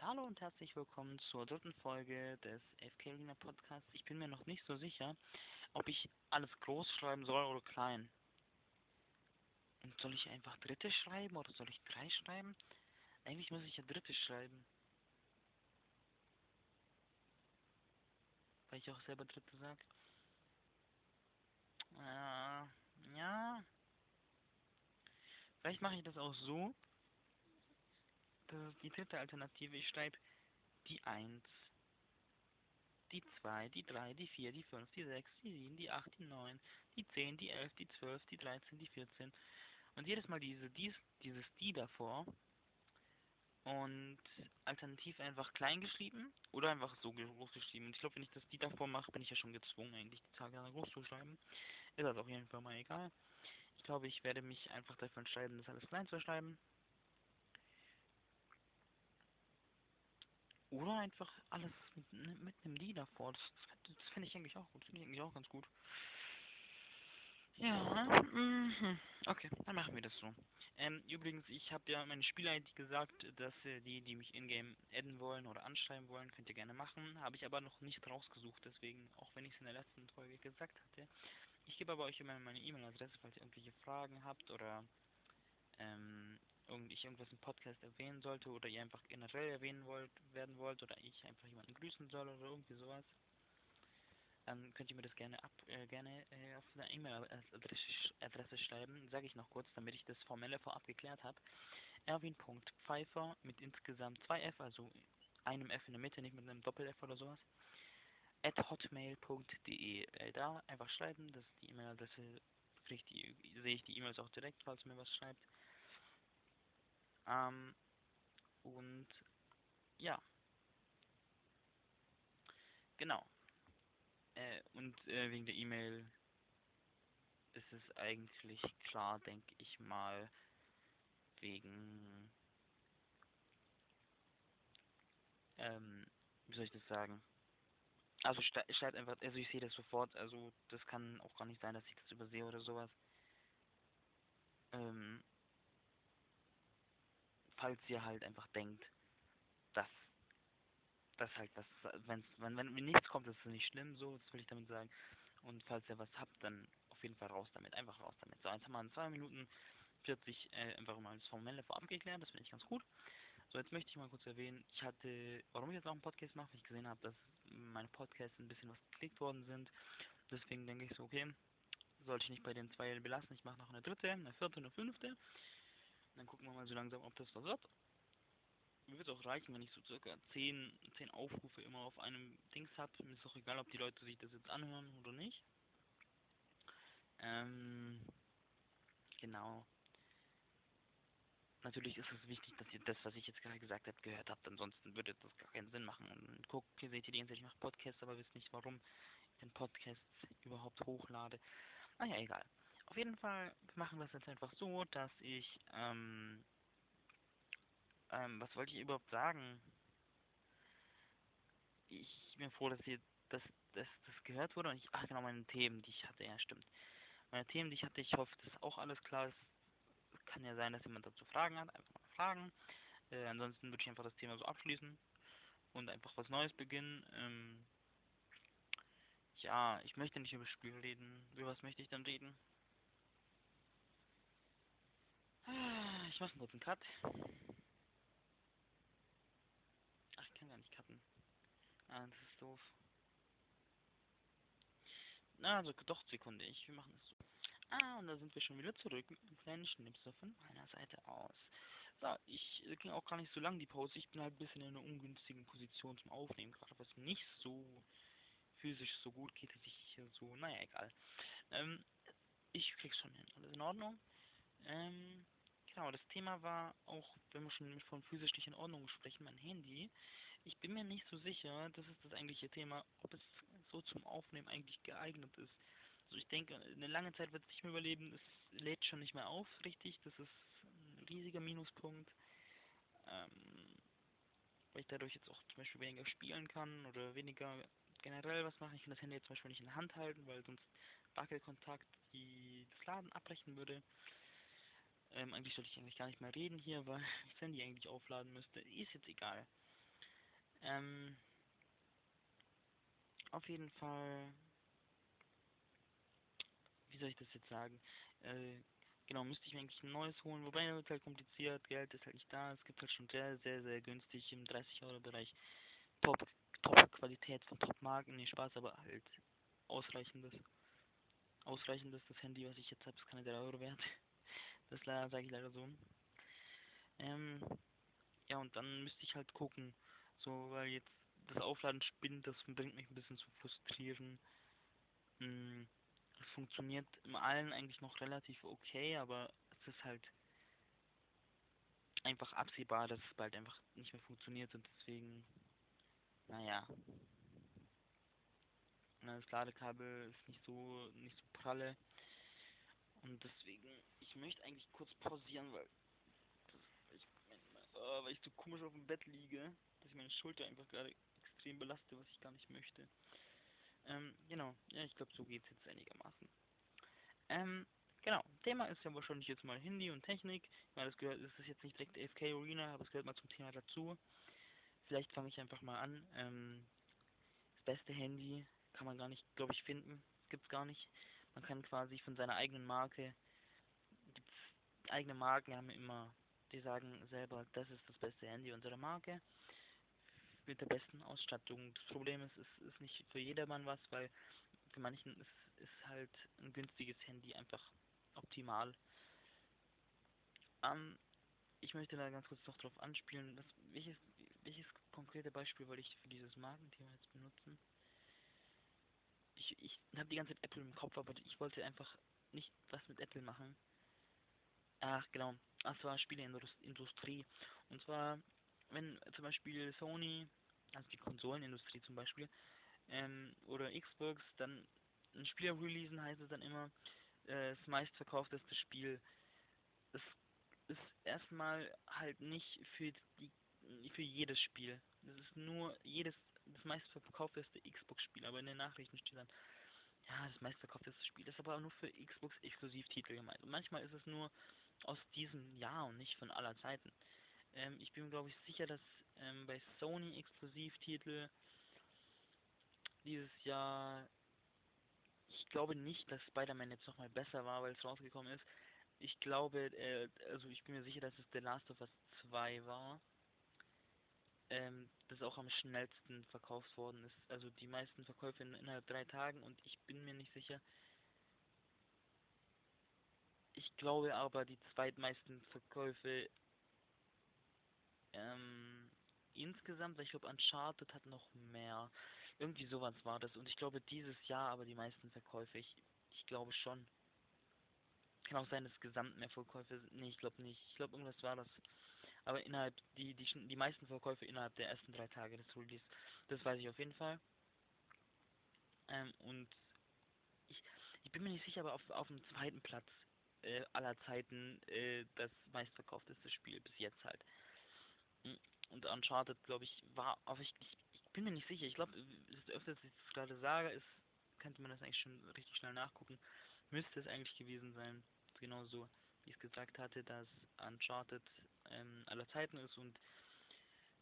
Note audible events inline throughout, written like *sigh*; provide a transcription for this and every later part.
Und hallo und herzlich willkommen zur dritten Folge des FK Arena Podcasts. Ich bin mir noch nicht so sicher, ob ich alles groß schreiben soll oder klein. Und soll ich einfach dritte schreiben oder soll ich drei schreiben? Eigentlich muss ich ja dritte schreiben. Weil ich auch selber dritte sag. Äh, ja. Vielleicht mache ich das auch so, das ist die dritte Alternative. Ich schreibe die 1, die 2, die 3, die 4, die 5, die 6, die 7, die 8, die 9, die 10, die 11, die 12, die 13, die 14. Und jedes Mal diese, dies, dieses die davor. Und alternativ einfach klein geschrieben oder einfach so groß geschrieben. Und ich glaube, wenn ich das die davor mache, bin ich ja schon gezwungen, eigentlich die Tage groß zu schreiben. Ist das auf jeden Fall mal egal. Ich glaube, ich werde mich einfach dafür entscheiden, das alles klein zu schreiben. Oder einfach alles mit, ne, mit einem Die davor. Das, das, das finde ich eigentlich auch gut. Finde ich eigentlich auch ganz gut. Ja, mhm. okay, dann machen wir das so. Ähm, übrigens, ich habe ja meine Spieler-ID gesagt, dass äh, die, die mich in-game adden wollen oder anschreiben wollen, könnt ihr gerne machen. Habe ich aber noch nicht rausgesucht, deswegen, auch wenn ich es in der letzten Folge gesagt hatte. Ich gebe aber euch immer meine E-Mail-Adresse, falls ihr irgendwelche Fragen habt oder ähm, ich irgendwas im Podcast erwähnen sollte oder ihr einfach generell erwähnen wollt, werden wollt oder ich einfach jemanden grüßen soll oder irgendwie sowas, dann könnt ihr mir das gerne ab, äh, gerne äh, auf eine E-Mail-Adresse schreiben. Sage ich noch kurz, damit ich das formelle vorab geklärt habe. Erwin.pfeiffer mit insgesamt zwei F, also einem F in der Mitte, nicht mit einem Doppel-F oder sowas. at hotmail.de. Äh, da einfach schreiben, das ist die E-Mail-Adresse, sehe ich die E-Mails auch direkt, falls ihr mir was schreibt. Ähm, und ja. Genau. Äh, und äh, wegen der E-Mail ist es eigentlich klar, denke ich mal, wegen, ähm, wie soll ich das sagen? Also schreibt einfach, also ich sehe das sofort, also das kann auch gar nicht sein, dass ich das übersehe oder sowas. Ähm, falls ihr halt einfach denkt, dass das halt was, wenn's, wenn, wenn nichts kommt, ist es nicht schlimm, so, das will ich damit sagen. Und falls ihr was habt, dann auf jeden Fall raus damit, einfach raus damit. So, jetzt haben wir in 2 Minuten 40 äh, einfach mal das Formelle vorab geklärt, das finde ich ganz gut. So, jetzt möchte ich mal kurz erwähnen, ich hatte, warum ich jetzt auch einen Podcast mache, weil ich gesehen habe, dass meine Podcasts ein bisschen was geklickt worden sind. Deswegen denke ich so, okay, sollte ich nicht bei den zwei belassen, ich mache noch eine dritte, eine vierte und eine fünfte. Dann gucken wir mal so langsam, ob das was wird. Mir wird es auch reichen, wenn ich so circa 10, 10 Aufrufe immer auf einem Dings habe. Mir ist auch egal, ob die Leute sich das jetzt anhören oder nicht. Ähm, genau. Natürlich ist es wichtig, dass ihr das, was ich jetzt gerade gesagt habe, gehört habt. Ansonsten würde das gar keinen Sinn machen. Und guckt, hier seht ihr die ganze Zeit, ich mache Podcasts, aber wisst nicht, warum ich den Podcast überhaupt hochlade. Naja, egal. Auf jeden Fall machen wir es jetzt einfach so, dass ich, ähm, ähm, was wollte ich überhaupt sagen? Ich bin froh, dass ihr, dass, dass das gehört wurde und ich, ach genau, meine Themen, die ich hatte, ja stimmt. Meine Themen, die ich hatte, ich hoffe, dass auch alles klar ist. Kann ja sein, dass jemand dazu Fragen hat, einfach mal fragen. Äh, ansonsten würde ich einfach das Thema so abschließen und einfach was Neues beginnen. Ähm, ja, ich möchte nicht über Spiel reden. Über was möchte ich dann reden? Ich mache einen kurzen Cut. Ach, ich kann gar nicht cutten. Ah, das ist doof. Na, also doch, Sekunde, ich, wir machen es so. Ah, und da sind wir schon wieder zurück mit einem kleinen Schnipsel von meiner Seite aus. So, ich äh, ging auch gar nicht so lang die Pause. Ich bin halt ein bisschen in einer ungünstigen Position zum Aufnehmen, gerade was nicht so physisch so gut geht, dass ich hier so, naja, egal. Ähm, ich krieg's schon hin, alles in Ordnung. Ähm, Genau, das Thema war auch, wenn wir schon von physisch nicht in Ordnung sprechen, mein Handy. Ich bin mir nicht so sicher, das ist das eigentliche Thema, ob es so zum Aufnehmen eigentlich geeignet ist. Also ich denke, eine lange Zeit wird es nicht mehr überleben, es lädt schon nicht mehr auf, richtig, das ist ein riesiger Minuspunkt. Ähm, weil ich dadurch jetzt auch zum Beispiel weniger spielen kann oder weniger generell was machen. Ich kann das Handy jetzt zum Beispiel nicht in der Hand halten, weil sonst Wackelkontakt die das Laden abbrechen würde. Ähm, eigentlich sollte ich eigentlich gar nicht mehr reden hier, weil *laughs* das Handy eigentlich aufladen müsste. Ist jetzt egal. Ähm, auf jeden Fall, wie soll ich das jetzt sagen? Äh, genau, müsste ich mir eigentlich ein neues holen, wobei wird halt kompliziert, Geld ist halt nicht da, es gibt halt schon sehr, sehr, sehr günstig im 30-Euro-Bereich Top, Top-Qualität von Top-Marken, nee, Spaß, aber halt ausreichendes. Ausreichendes, das Handy, was ich jetzt habe, ist keine 3 Euro wert. Das leider, sage ich leider so. Ähm, ja, und dann müsste ich halt gucken, so, weil jetzt das Aufladen spinnt, das bringt mich ein bisschen zu frustrieren. Hm, es funktioniert im allen eigentlich noch relativ okay, aber es ist halt einfach absehbar, dass es bald einfach nicht mehr funktioniert und deswegen, naja. Das Ladekabel ist nicht so, nicht so pralle. Und deswegen, ich möchte eigentlich kurz pausieren, weil, das, ich, äh, weil ich so komisch auf dem Bett liege, dass ich meine Schulter einfach gerade extrem belaste, was ich gar nicht möchte. Ähm, genau, ja, ich glaube, so geht es jetzt einigermaßen. Ähm, genau, Thema ist ja wahrscheinlich jetzt mal Handy und Technik. Ich meine, das gehört, das ist jetzt nicht direkt AFK Arena, aber es gehört mal zum Thema dazu. Vielleicht fange ich einfach mal an. Ähm, das beste Handy kann man gar nicht, glaube ich, finden. Gibt es gar nicht. Man kann quasi von seiner eigenen Marke, gibt's eigene Marken haben immer, die sagen selber, das ist das beste Handy unserer Marke mit der besten Ausstattung. Das Problem ist, es ist nicht für jedermann was, weil für manchen ist, ist halt ein günstiges Handy einfach optimal. Ähm, ich möchte da ganz kurz noch drauf anspielen, dass, welches, welches konkrete Beispiel wollte ich für dieses Markenthema jetzt benutzen? Ich, ich habe die ganze Zeit Apple im Kopf, aber ich wollte einfach nicht was mit Apple machen. Ach, genau. Das war Spieleindustrie. Und zwar, wenn zum Beispiel Sony, also die Konsolenindustrie zum Beispiel, ähm, oder Xbox dann ein Spiel releasen, heißt es dann immer, äh, das meistverkaufteste Spiel. Das ist erstmal halt nicht für die für jedes Spiel. Das ist nur jedes das meistverkaufteste Xbox-Spiel, aber in den Nachrichten steht dann, ja, das meistverkaufteste Spiel ist aber auch nur für Xbox-Exklusivtitel gemeint. Und manchmal ist es nur aus diesem Jahr und nicht von aller Zeiten. Ähm, ich bin glaube ich sicher, dass ähm, bei Sony Exklusivtitel dieses Jahr ich glaube nicht, dass Spider-Man jetzt nochmal besser war, weil es rausgekommen ist. Ich glaube, äh, also ich bin mir sicher, dass es The Last of Us 2 war. Ähm, das auch am schnellsten verkauft worden ist. Also die meisten Verkäufe in, innerhalb drei Tagen und ich bin mir nicht sicher. Ich glaube aber, die zweitmeisten Verkäufe ähm, insgesamt, weil ich glaube, Uncharted hat noch mehr. Irgendwie sowas war das. Und ich glaube, dieses Jahr aber die meisten Verkäufe. Ich, ich glaube schon. Kann auch sein, dass gesamt mehr Verkäufe sind. Nee, ich glaube nicht. Ich glaube, irgendwas war das. Aber innerhalb, die, die, die meisten Verkäufe innerhalb der ersten drei Tage des Release. Das weiß ich auf jeden Fall. Ähm, und ich, ich bin mir nicht sicher, aber auf, auf dem zweiten Platz äh, aller Zeiten äh, das meistverkaufteste Spiel bis jetzt halt. Hm, und Uncharted, glaube ich, war, aber ich, ich, ich bin mir nicht sicher. Ich glaube, das öfter, dass ich das gerade sage, ist, könnte man das eigentlich schon richtig schnell nachgucken. Müsste es eigentlich gewesen sein. Genauso, wie ich es gesagt hatte, dass Uncharted ähm, aller Zeiten ist und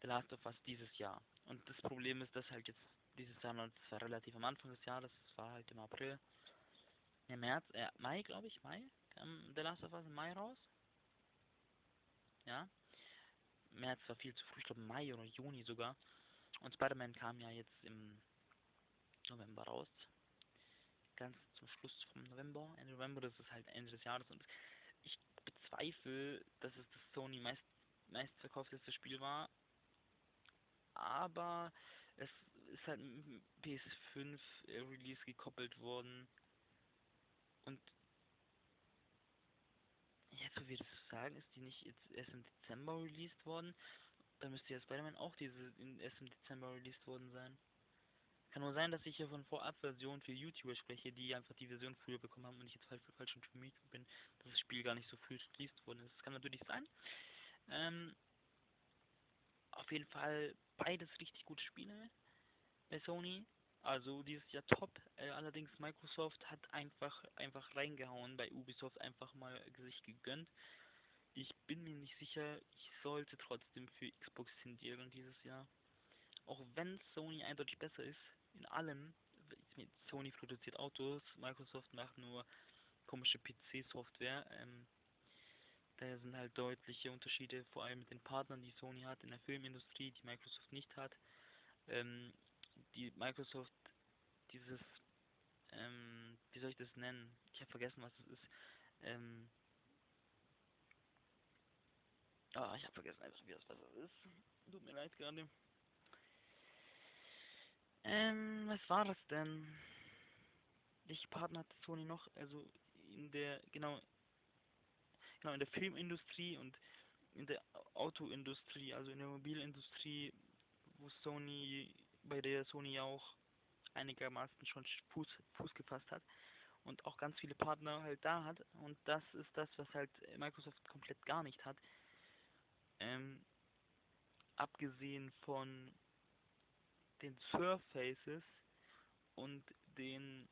The Last of Us dieses Jahr. Und das Problem ist, dass halt jetzt dieses Jahr, das war relativ am Anfang des Jahres, das war halt im April, ja, März, äh, Mai, glaube ich, Mai, kam The Last of Us im Mai raus. Ja. März war viel zu früh, ich glaube Mai oder Juni sogar. Und Spider-Man kam ja jetzt im November raus. Ganz zum Schluss vom November. Ende November, das ist halt Ende des Jahres. Und bezweifle, dass es das Sony meist, meistverkaufteste Spiel war. Aber es ist halt mit PS5 Release gekoppelt worden. Und jetzt, wo wir das sagen, ist die nicht jetzt erst im Dezember released worden. Dann müsste ja Spider-Man auch diese in, erst im Dezember released worden sein. Kann nur sein, dass ich hier von Vorab-Versionen für YouTuber spreche, die einfach die Version früher bekommen haben und ich jetzt falsch, falsch informiert bin, dass das Spiel gar nicht so früh released worden ist. Das kann natürlich sein. Ähm, auf jeden Fall beides richtig gute Spiele bei Sony. Also dieses Jahr top. Äh, allerdings Microsoft hat einfach einfach reingehauen bei Ubisoft einfach mal sich gegönnt. Ich bin mir nicht sicher, ich sollte trotzdem für Xbox tendieren dieses Jahr. auch wenn Sony eindeutig besser ist in allem, Sony produziert Autos, Microsoft macht nur komische PC-Software. Ähm, da sind halt deutliche Unterschiede, vor allem mit den Partnern, die Sony hat in der Filmindustrie, die Microsoft nicht hat. Ähm, die Microsoft dieses, ähm, wie soll ich das nennen? Ich habe vergessen, was es ist. Ähm, ah, ich habe vergessen einfach, wie das besser ist. Tut mir leid gerade. Ähm, was war das denn? Welche Partner hat Sony noch? Also in der, genau, genau in der Filmindustrie und in der Autoindustrie, also in der Mobilindustrie, wo Sony, bei der Sony auch einigermaßen schon Fuß, Fuß gefasst hat und auch ganz viele Partner halt da hat und das ist das, was halt Microsoft komplett gar nicht hat. Ähm, abgesehen von den Surfaces und den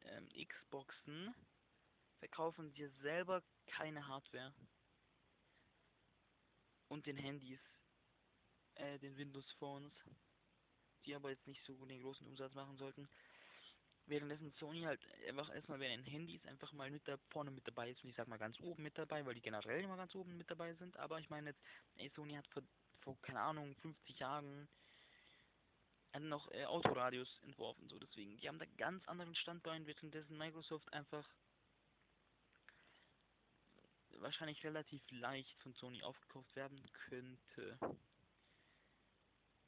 ähm, Xboxen verkaufen sie selber keine Hardware. Und den Handys, äh, den Windows Phones, die aber jetzt nicht so den großen Umsatz machen sollten. Währenddessen Sony halt einfach erstmal bei den Handys einfach mal mit da vorne mit dabei ist und ich sag mal ganz oben mit dabei, weil die generell immer ganz oben mit dabei sind. Aber ich meine jetzt, ey, Sony hat vor, vor keine Ahnung, 50 Jahren noch äh, Autoradios entworfen, so deswegen. Die haben da ganz anderen Standbein, währenddessen Microsoft einfach wahrscheinlich relativ leicht von Sony aufgekauft werden könnte.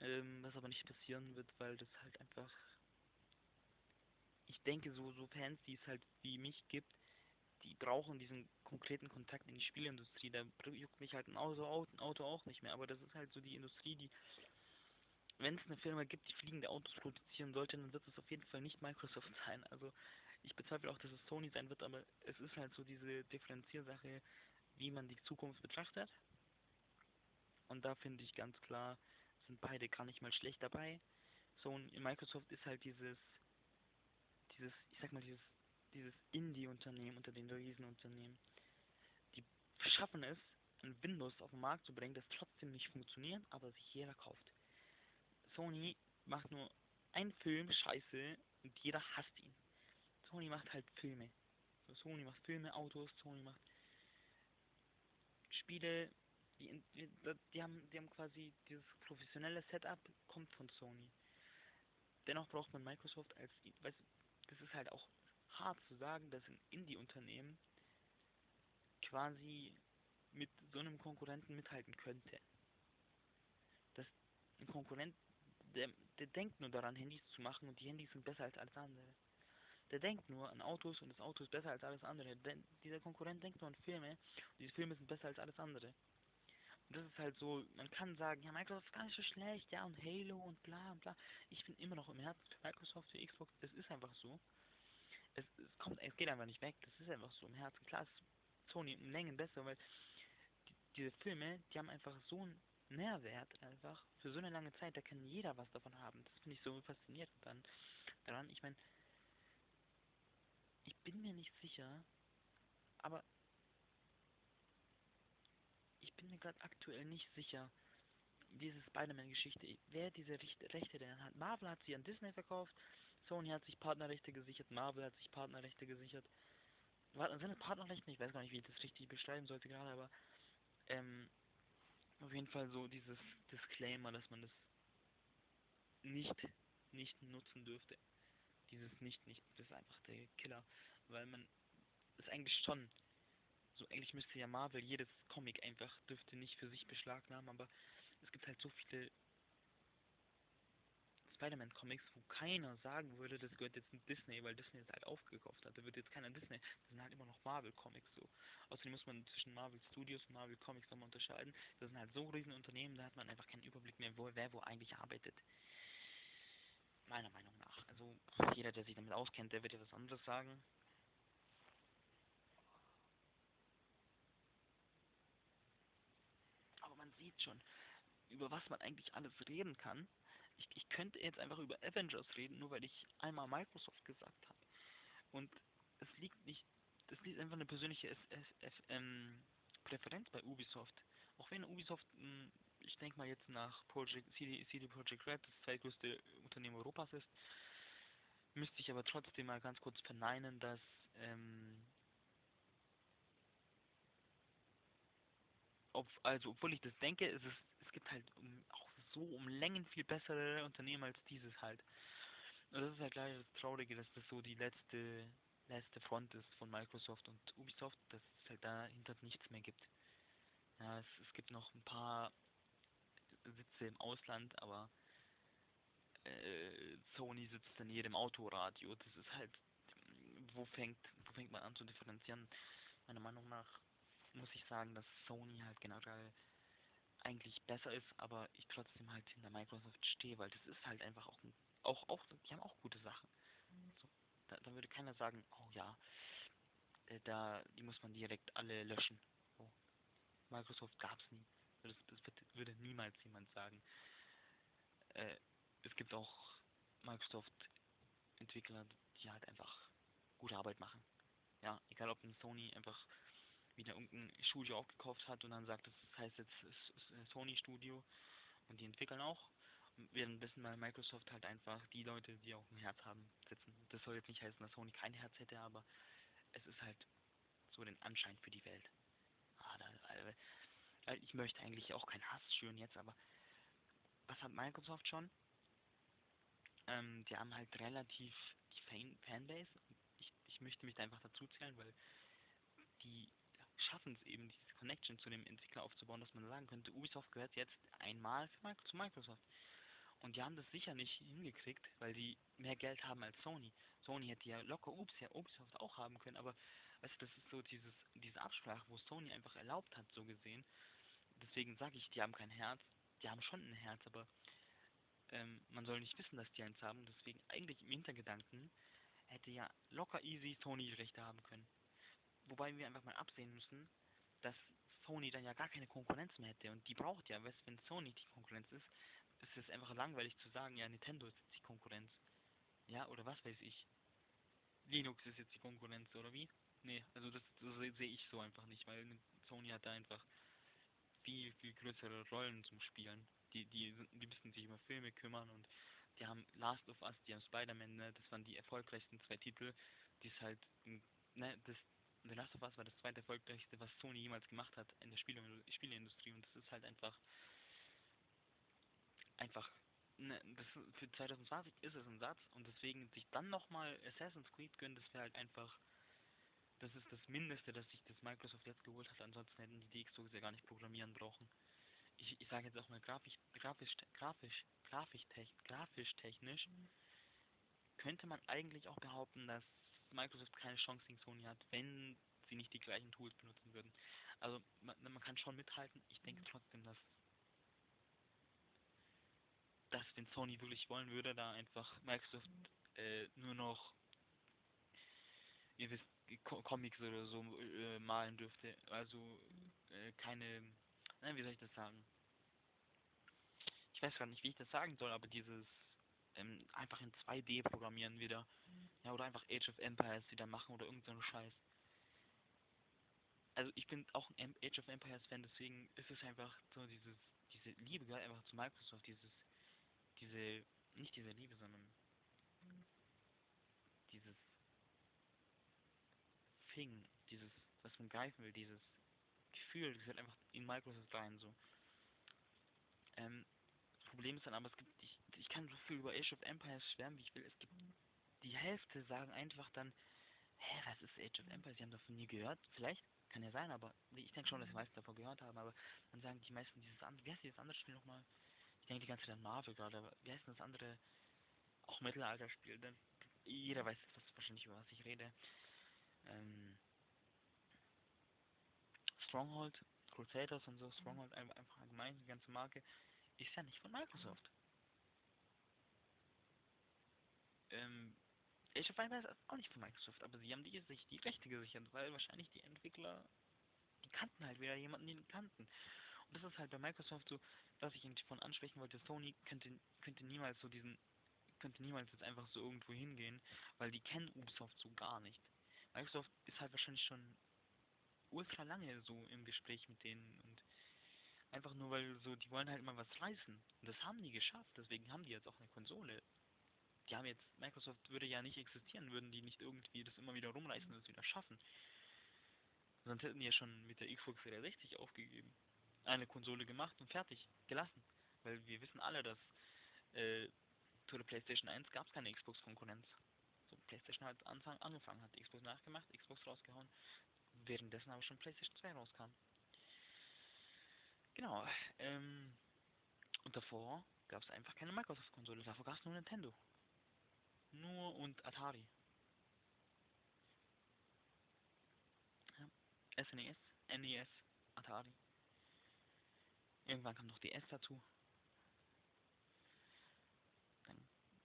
Ähm, was aber nicht passieren wird, weil das halt einfach. Ich denke, so, so Fans, die es halt wie mich gibt, die brauchen diesen konkreten Kontakt in die Spielindustrie. Da juckt mich halt ein Auto, Auto auch nicht mehr, aber das ist halt so die Industrie, die wenn es eine Firma gibt, die fliegende Autos produzieren sollte, dann wird es auf jeden Fall nicht Microsoft *laughs* sein. Also ich bezweifle auch, dass es Sony sein wird, aber es ist halt so diese Differenziersache, wie man die Zukunft betrachtet. Und da finde ich ganz klar, sind beide gar nicht mal schlecht dabei. Sony, Microsoft ist halt dieses, dieses, ich sag mal, dieses, dieses Indie-Unternehmen unter den Riesenunternehmen. Die schaffen es, ein Windows auf den Markt zu bringen, das trotzdem nicht funktioniert, aber sich jeder kauft. Sony macht nur einen Film scheiße und jeder hasst ihn. Sony macht halt Filme. So, Sony macht Filme, Autos, Sony macht Spiele. Die, die, die, haben, die haben quasi dieses professionelle Setup kommt von Sony. Dennoch braucht man Microsoft als, weißt, das ist halt auch hart zu sagen, dass ein Indie-Unternehmen quasi mit so einem Konkurrenten mithalten könnte. Dass ein Konkurrent der, der denkt nur daran, Handys zu machen und die Handys sind besser als alles andere. Der denkt nur an Autos und das Auto ist besser als alles andere. Denn dieser Konkurrent denkt nur an Filme und diese Filme sind besser als alles andere. Und das ist halt so, man kann sagen, ja, Microsoft ist gar nicht so schlecht, ja, und Halo und bla und bla. Ich bin immer noch im Herzen für Microsoft, für Xbox, das ist einfach so. Es, es kommt, es geht einfach nicht weg, das ist einfach so im Herzen. Klar ist Sony um Längen besser, weil die, diese Filme, die haben einfach so ein Nährwert einfach für so eine lange Zeit, da kann jeder was davon haben. Das finde ich so faszinierend dann daran. Ich meine, ich bin mir nicht sicher, aber ich bin mir gerade aktuell nicht sicher, diese Spider-Man-Geschichte, wer diese Rechte denn hat. Marvel hat sie an Disney verkauft, Sony hat sich Partnerrechte gesichert, Marvel hat sich Partnerrechte gesichert. Was sind das Partnerrechte? Ich weiß gar nicht, wie ich das richtig beschreiben sollte gerade, aber ähm, auf jeden Fall so dieses Disclaimer, dass man das nicht, nicht nutzen dürfte. Dieses nicht, nicht, das ist einfach der Killer. Weil man ist eigentlich schon, so eigentlich müsste ja Marvel jedes Comic einfach, dürfte nicht für sich beschlagnahmen, aber es gibt halt so viele Spider-Man-Comics, wo keiner sagen würde, das gehört jetzt in Disney, weil Disney es halt aufgekauft hat. Da wird jetzt keiner Disney. Das sind halt immer noch Marvel-Comics so. Außerdem muss man zwischen Marvel Studios und Marvel Comics nochmal unterscheiden. Das sind halt so riesen Unternehmen, da hat man einfach keinen Überblick mehr, wo, wer wo eigentlich arbeitet. Meiner Meinung nach. Also jeder, der sich damit auskennt, der wird ja was anderes sagen. Aber man sieht schon, über was man eigentlich alles reden kann ich, ich könnte jetzt einfach über Avengers reden, nur weil ich einmal Microsoft gesagt habe. Und es liegt nicht, das liegt einfach eine persönliche ähm, Präferenz bei Ubisoft. Auch wenn Ubisoft, mh, hm, ich denke mal jetzt nach Project CD, CD Projekt Red, das zweitgrößte Unternehmen Europas ist, müsste ich aber trotzdem mal ganz kurz verneinen, dass ähm, ob, also obwohl ich das denke, ist es, es gibt halt so um Längen viel bessere Unternehmen als dieses halt. Und das ist halt leider das Traurige, dass das so die letzte letzte Front ist von Microsoft und Ubisoft, dass es halt dahinter nichts mehr gibt. Ja, es, es gibt noch ein paar Sitze im Ausland, aber äh, Sony sitzt in jedem Autoradio. Das ist halt, wo fängt, wo fängt man an zu differenzieren? Meiner Meinung nach muss ich sagen, dass Sony halt generell eigentlich besser ist, aber ich trotzdem halt hinter Microsoft stehe, weil das ist halt einfach auch, auch, auch die haben auch gute Sachen. So, da, da würde keiner sagen, oh ja, äh, da, die muss man direkt alle löschen. Oh, Microsoft gab's nie. Das, das wird, würde niemals jemand sagen. Äh, es gibt auch Microsoft-Entwickler, die halt einfach gute Arbeit machen. Ja, egal ob ein Sony einfach wieder irgendein Studio aufgekauft hat und dann sagt, das heißt jetzt Sony Studio und die entwickeln auch. Während wissen bei Microsoft halt einfach die Leute, die auch ein Herz haben, sitzen. Das soll jetzt nicht heißen, dass Sony kein Herz hätte, aber es ist halt so den Anschein für die Welt. Ah, also, ich möchte eigentlich auch keinen Hass schüren jetzt, aber was hat Microsoft schon? Ähm, die haben halt relativ die Fan Fanbase. Ich, ich möchte mich da einfach dazu zählen, weil die schaffen es eben, diese Connection zu dem Entwickler aufzubauen, dass man sagen könnte, Ubisoft gehört jetzt einmal zu Microsoft. Und die haben das sicher nicht hingekriegt, weil die mehr Geld haben als Sony. Sony hätte ja locker Ups, ja, Ubisoft auch haben können, aber weißt du, das ist so dieses, diese Absprache, wo Sony einfach erlaubt hat, so gesehen. Deswegen sage ich, die haben kein Herz. Die haben schon ein Herz, aber ähm, man soll nicht wissen, dass die eins haben. Deswegen eigentlich im Hintergedanken hätte ja locker easy Sony Rechte haben können. Wobei wir einfach mal absehen müssen, dass Sony dann ja gar keine Konkurrenz mehr hätte. Und die braucht ja, wenn Sony die Konkurrenz ist, ist es einfach langweilig zu sagen, ja, Nintendo ist jetzt die Konkurrenz. Ja, oder was weiß ich. Linux ist jetzt die Konkurrenz, oder wie? Nee, also das, das sehe ich so einfach nicht, weil Sony hat da einfach viel, viel größere Rollen zum Spielen. Die, die, die müssen sich über Filme kümmern und die haben Last of Us, die haben Spider-Man, ne, das waren die erfolgreichsten zwei Titel, die ist halt, ne, das, The Last of Us war das zweite erfolgreichste, was Sony jemals gemacht hat in der Spiele Spieleindustrie und das ist halt einfach einfach ne, das für 2020 ist es ein Satz und deswegen sich dann nochmal Assassin's Creed gönnen, das wäre halt einfach das ist das Mindeste, dass sich das Microsoft jetzt geholt hat, ansonsten hätten die die Xbox ja gar nicht programmieren brauchen. Ich, ich sage jetzt auch mal grafisch grafisch grafisch grafisch, grafisch technisch mhm. könnte man eigentlich auch behaupten, dass Microsoft keine Chance gegen Sony hat, wenn sie nicht die gleichen Tools benutzen würden. Also man, man kann schon mithalten. Ich denke mhm. trotzdem, dass dass wenn Sony wirklich wollen würde, da einfach Microsoft äh, nur noch ihr wisst Comics oder so äh, malen dürfte. Also äh, keine, na, wie soll ich das sagen? Ich weiß gar nicht, wie ich das sagen soll, aber dieses ähm, einfach in 2D programmieren wieder. Ja, oder einfach Age of Empires wieder machen oder irgendeinen so Scheiß. Also ich bin auch ein Age of Empires Fan, deswegen ist es einfach so dieses, diese Liebe gehört einfach zu Microsoft, dieses, diese, nicht diese Liebe, sondern dieses Thing, dieses, was man greifen will, dieses Gefühl, das halt einfach in Microsoft rein, so. Ähm, das Problem ist dann aber, es gibt, ich, ich kann so viel über Age of Empires schwärmen, wie ich will, es gibt die Hälfte sagen einfach dann, hä, was ist Age of Empires? Sie haben davon nie gehört. Vielleicht, kann ja sein, aber ich denke schon, dass die meisten davon gehört haben, aber dann sagen die meisten dieses andere, wie heißt dieses andere Spiel nochmal? Ich denke die ganze Zeit an Marvel gerade, aber wie heißt denn das andere, auch Mittelalter-Spiel? Denn jeder weiß was, wahrscheinlich, über was ich rede. Ähm, Stronghold, Crusaders und so, Stronghold einfach allgemein, die ganze Marke, ist ja nicht von Microsoft. Ähm, Of Empires ist auch nicht von Microsoft, aber sie haben die, sich die Rechte gesichert, weil wahrscheinlich die Entwickler, die kannten halt wieder jemanden, den kannten. Und das ist halt bei Microsoft so, was ich eigentlich von ansprechen wollte, Sony könnte, könnte niemals so diesen, könnte niemals jetzt einfach so irgendwo hingehen, weil die kennen Ubisoft so gar nicht. Microsoft ist halt wahrscheinlich schon ultra lange so im Gespräch mit denen und Einfach nur weil so, die wollen halt mal was reißen. Und das haben die geschafft, deswegen haben die jetzt auch eine Konsole. Die haben jetzt, Microsoft würde ja nicht existieren, würden die nicht irgendwie das immer wieder rumreißen und es wieder schaffen. Sonst hätten die ja schon mit der Xbox 360 aufgegeben. Eine Konsole gemacht und fertig, gelassen. Weil wir wissen alle, dass äh, zu der PlayStation 1 gab es keine Xbox-Konkurrenz. So, PlayStation hat Anfang angefangen, hat Xbox nachgemacht, Xbox rausgehauen, währenddessen aber schon PlayStation 2 rauskam. Genau, ähm, und davor gab es einfach keine Microsoft-Konsole, davor gab es nur Nintendo. Nur und Atari. Ja. SNES, NES, Atari. Irgendwann kam noch die S dazu.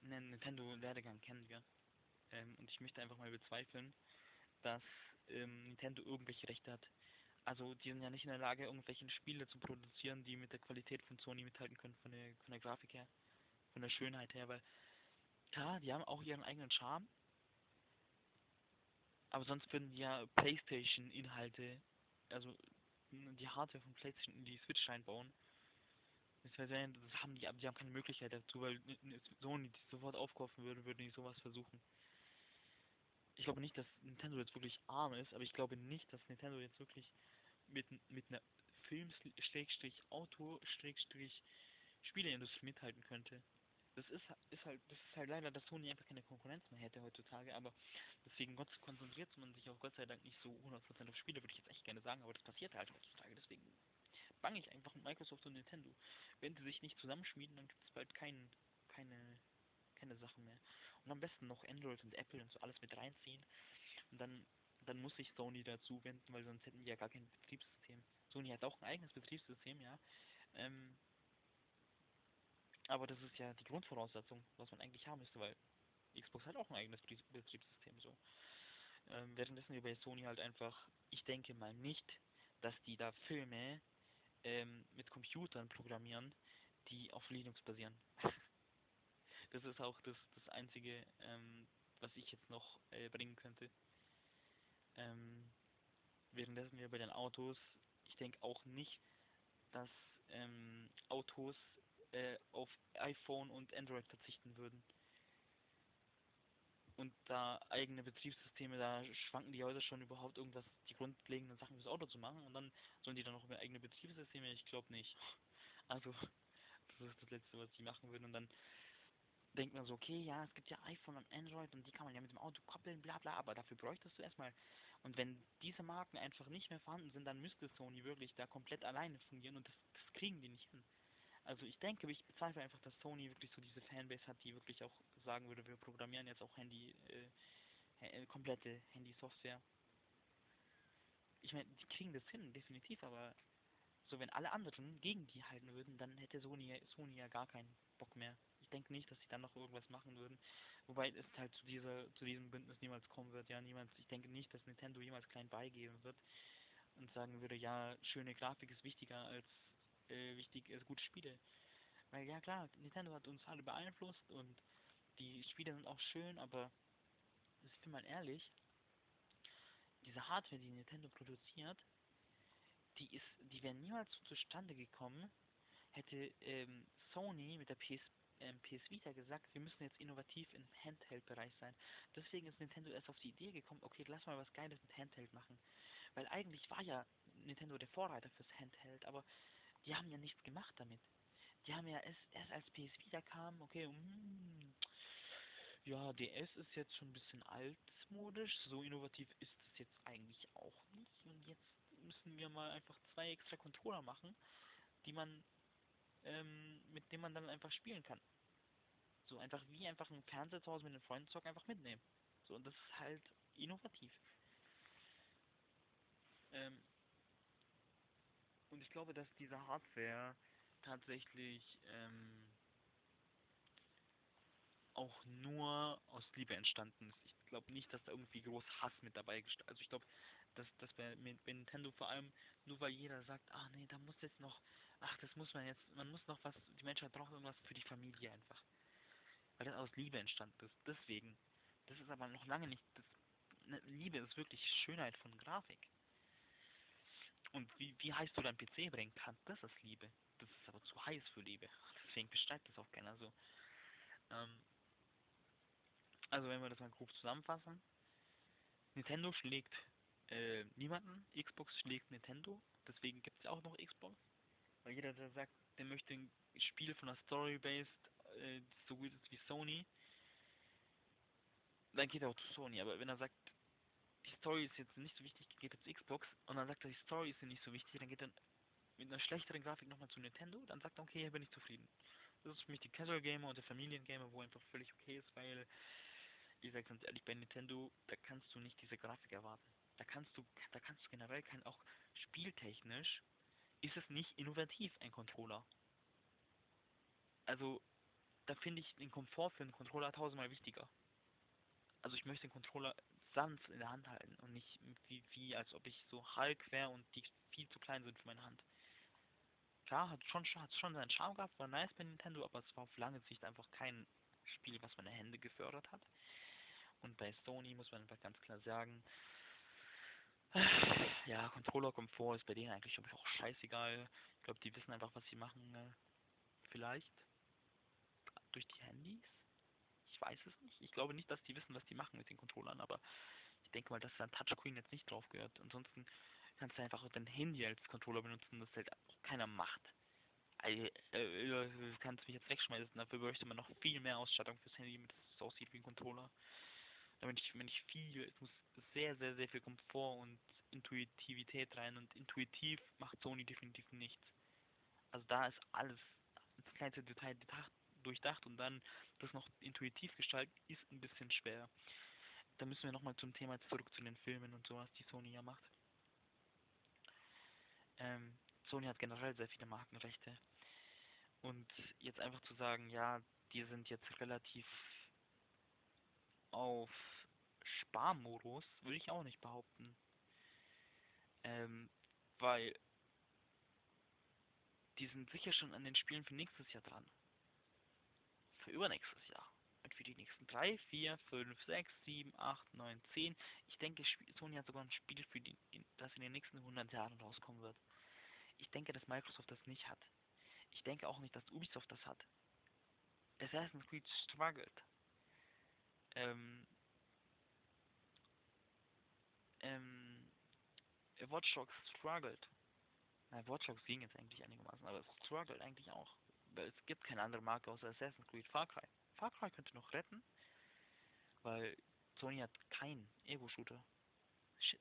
Dann Nintendo Werdegang kennen wir. Ähm, und ich möchte einfach mal bezweifeln, dass ähm, Nintendo irgendwelche Rechte hat. Also die sind ja nicht in der Lage, irgendwelche Spiele zu produzieren, die mit der Qualität von Sony mithalten können, von der, von der Grafik her, von der Schönheit her, weil klar, die haben auch ihren eigenen Charme, aber sonst würden die ja Playstation-Inhalte, also die Hardware von Playstation in die Switch reinbauen. Das, das haben die, die haben keine Möglichkeit dazu, weil Sony die sofort aufkaufen würde, würden die sowas versuchen ich glaube nicht, dass Nintendo jetzt wirklich arm ist, aber ich glaube nicht, dass Nintendo jetzt wirklich mit, mit einer Film-Auto-Spieleindustrie mithalten könnte. Das ist, ist halt, das ist halt leider, dass Sony einfach keine Konkurrenz mehr hätte heutzutage, aber deswegen Gott, konzentriert man sich auch Gott sei Dank nicht so 100% auf Spiele, würde ich jetzt echt gerne sagen, aber das passiert halt heutzutage, deswegen bange ich einfach mit Microsoft und Nintendo. Wenn sie sich nicht zusammenschmieden, dann gibt es bald kein, keine, keine Sachen mehr. Und am besten noch Android und Apple und so alles mit reinziehen. Und dann, dann muss sich Sony dazu wenden, weil sonst hätten die ja gar kein Betriebssystem. Sony hat auch ein eigenes Betriebssystem, ja. Ähm, aber das ist ja die Grundvoraussetzung, was man eigentlich haben müsste, weil Xbox hat auch ein eigenes Betriebssystem so. Ähm, währenddessen bei Sony halt einfach, ich denke mal nicht, dass die da Filme ähm, mit Computern programmieren, die auf Linux basieren. *laughs* das ist auch das, das Einzige, ähm, was ich jetzt noch äh, bringen könnte. Ähm, währenddessen wir bei den Autos, ich denke auch nicht, dass ähm, Autos äh, auf iPhone und Android verzichten würden. Und da eigene Betriebssysteme, da schwanken die heute schon überhaupt irgendwas, die grundlegenden Sachen fürs Auto zu machen und dann sollen die dann noch über eigene Betriebssysteme, ich glaube nicht. Also, das ist das Letzte, was die machen würden und dann denkt man so, okay, ja, es gibt ja iPhone und Android und die kann man ja mit dem Auto koppeln, bla bla, aber dafür bräuchtest du erstmal. Und wenn diese Marken einfach nicht mehr vorhanden sind, dann müsste Sony wirklich da komplett alleine fungieren und das, das kriegen die nicht hin. Also ich denke, ich bezweifle einfach, dass Sony wirklich so diese Fanbase hat, die wirklich auch sagen würde, wir programmieren jetzt auch Handy, äh, äh komplette Handy-Software. Ich meine, die kriegen das hin, definitiv, aber so wenn alle anderen gegen die halten würden, dann hätte Sony, Sony ja gar keinen Bock mehr ich denke nicht, dass sie dann noch irgendwas machen würden. Wobei es halt zu dieser, zu diesem Bündnis niemals kommen wird. Ja, niemals. Ich denke nicht, dass Nintendo jemals klein beigeben wird und sagen würde, ja, schöne Grafik ist wichtiger als äh, wichtig als gute Spiele. Weil ja klar, Nintendo hat uns alle beeinflusst und die Spiele sind auch schön, aber ich bin mal ehrlich, diese Hardware, die Nintendo produziert, die ist, die wäre niemals zustande gekommen, hätte ähm, Sony mit der PS ähm, PS Vita gesagt, wir müssen jetzt innovativ im Handheld-Bereich sein. Deswegen ist Nintendo erst auf die Idee gekommen, okay, lass mal was Geiles mit Handheld machen. Weil eigentlich war ja Nintendo der Vorreiter fürs Handheld, aber die haben ja nichts gemacht damit. Die haben ja erst, erst als PS Vita kam, okay, mm, ja, DS ist jetzt schon ein bisschen altmodisch, so innovativ ist es jetzt eigentlich auch nicht. Und jetzt müssen wir mal einfach zwei extra Controller machen, die man ähm, mit dem man dann einfach spielen kann. So einfach wie einfach ein Fernseher zu Hause mit den Freunden einfach mitnehmen. So, und das ist halt innovativ. Ähm, und ich glaube, dass diese Hardware tatsächlich ähm, auch nur aus Liebe entstanden ist. Ich glaube nicht, dass da irgendwie groß Hass mit dabei ist. Also ich glaube, dass, dass bei, bei Nintendo vor allem, nur weil jeder sagt, ach nee, da muss jetzt noch ach, das muss man jetzt, man muss noch was, die Menschheit braucht irgendwas für die Familie einfach. Weil das aus Liebe entstanden ist. Deswegen. Das ist aber noch lange nicht, das, ne, Liebe ist wirklich Schönheit von Grafik. Und wie, wie heiß du dein PC bringen kannst, das ist Liebe. Das ist aber zu heiß für Liebe. Deswegen bestreitet das auch keiner so. Ähm, also wenn wir das mal grob zusammenfassen. Nintendo schlägt äh, niemanden, Xbox schlägt Nintendo, deswegen gibt es auch noch Xbox. Weil jeder, der sagt, der möchte ein Spiel von der Story-based, äh, so gut ist wie Sony, dann geht er auch zu Sony. Aber wenn er sagt, Story ist jetzt nicht so wichtig, geht zu Xbox und dann sagt er, die Story ist nicht so wichtig, dann geht er mit einer schlechteren Grafik nochmal zu Nintendo, dann sagt er, okay, hier bin ich zufrieden. Das ist für mich die Casual Gamer und der Familiengamer, wo einfach völlig okay ist, weil, ich sag ganz ehrlich, bei Nintendo, da kannst du nicht diese Grafik erwarten. Da kannst du, da kannst du generell kein, auch spieltechnisch, ist es nicht innovativ, ein Controller. Also, da finde ich den Komfort für einen Controller tausendmal wichtiger. Also ich möchte den Controller sanft in der Hand halten und nicht wie, wie als ob ich so Hulk wäre und die viel zu klein sind für meine Hand. Klar, hat schon, hat schon seinen Charme gehabt, war nice bei Nintendo, aber es war auf lange Sicht einfach kein Spiel, was meine Hände gefördert hat. Und bei Sony muss man einfach ganz klar sagen, ja, Controller-Komfort ist bei denen eigentlich ich, auch scheißegal. Ich glaube, die wissen einfach, was sie machen. Äh, vielleicht. Durch die Handys. Ich weiß es nicht. Ich glaube nicht, dass die wissen, was die machen mit den Controllern, aber ich denke mal, dass da ein Touchscreen jetzt nicht drauf gehört. Ansonsten kannst du einfach dein Handy als Controller benutzen, das halt auch keiner macht. Also, äh, kannst mich jetzt wegschmeißen, dafür bräuchte man noch viel mehr Ausstattung fürs Handy, damit es aussieht wie ein Controller. Damit ich, wenn ich viel, es muss sehr, sehr, sehr viel Komfort und Intuitivität rein und intuitiv macht Sony definitiv nichts. Also da ist alles ins kleinste Detail durchdacht und dann das noch intuitiv gestalten, ist ein bisschen schwer. Da müssen wir nochmal zum Thema zurück zu den Filmen und sowas, die Sony ja macht. Ähm, Sony hat generell sehr viele Markenrechte. Und jetzt einfach zu sagen, ja, die sind jetzt relativ auf Sparmodus, würde ich auch nicht behaupten. Ähm, weil die sind sicher schon an den Spielen für nächstes Jahr dran. Für übernächstes Jahr. Die nächsten 3, 4, 5, 6, 7, 8, 9, 10. Ich denke, Sony hat sogar ein Spiel, für die, das in den nächsten 100 Jahren rauskommen wird. Ich denke, dass Microsoft das nicht hat. Ich denke auch nicht, dass Ubisoft das hat. Assassin's Creed struggelt. Ähm, ähm, Watch Dogs struggled. Na, Watch Dogs ging jetzt eigentlich einigermaßen, aber es struggelt eigentlich auch. Weil es gibt keine andere Marke außer Assassin's Creed Far Cry. Far Cry könnte noch retten, weil Sony hat keinen Ego-Shooter.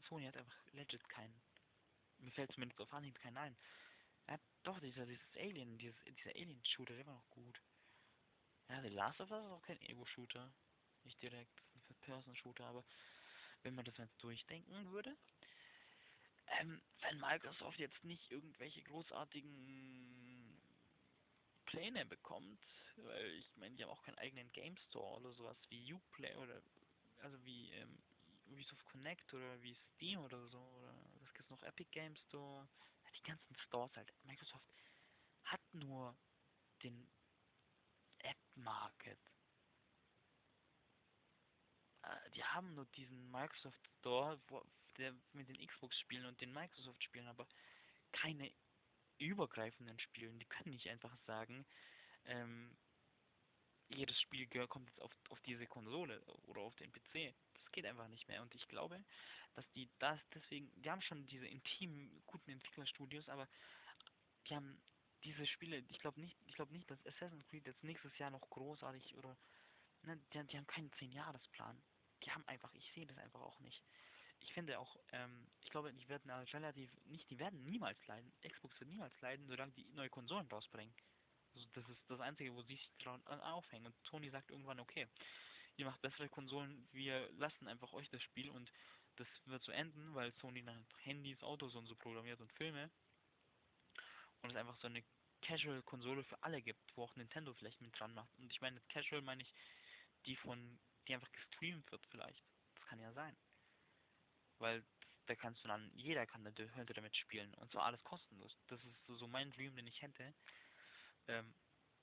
Sony hat einfach legit keinen. Mir fällt zumindest auf Anhieb keinen ein. Ja, doch, dieser, dieses Alien, dieses, dieser Alien-Shooter, der war noch gut. Ja, The Last of Us ist auch kein Ego-Shooter. Nicht direkt, ein Person-Shooter, aber wenn man das jetzt durchdenken würde, ähm, wenn Microsoft jetzt nicht irgendwelche großartigen Pläne bekommt, weil ich meine, die haben auch keinen eigenen Game Store oder sowas wie Uplay oder also wie ähm, Ubisoft Connect oder wie Steam oder so oder das gibt noch? Epic Game Store, die ganzen Stores halt. Microsoft hat nur den App Market. Äh, die haben nur diesen Microsoft Store, wo, der mit den Xbox-Spielen und den Microsoft-Spielen, aber keine übergreifenden Spielen. Die können nicht einfach sagen, ähm, jedes Spiel kommt jetzt auf, auf diese Konsole oder auf den PC. Das geht einfach nicht mehr. Und ich glaube, dass die das deswegen, die haben schon diese intimen, guten Entwicklerstudios, aber die haben diese Spiele, ich glaube nicht, ich glaube nicht, dass Assassin's Creed jetzt nächstes Jahr noch großartig oder ne, die, die haben keinen 10-Jahres-Plan die haben einfach, ich sehe das einfach auch nicht. Ich finde auch, ähm, ich glaube, die werden relativ nicht, die werden niemals leiden. Xbox wird niemals leiden, solange die neue Konsolen rausbringen. Also das ist das Einzige, wo sie sich dran aufhängen. Und Sony sagt irgendwann, okay, ihr macht bessere Konsolen, wir lassen einfach euch das Spiel und das wird so enden, weil Sony dann Handys, Autos und so programmiert und Filme. Und es einfach so eine Casual-Konsole für alle gibt, wo auch Nintendo vielleicht mit dran macht. Und ich meine, Casual meine ich die von die einfach gestreamt wird vielleicht. Das kann ja sein. Weil da kannst du dann, jeder kann da, könnte damit spielen und zwar alles kostenlos. Das ist so, so mein Dream, den ich hätte. Ähm,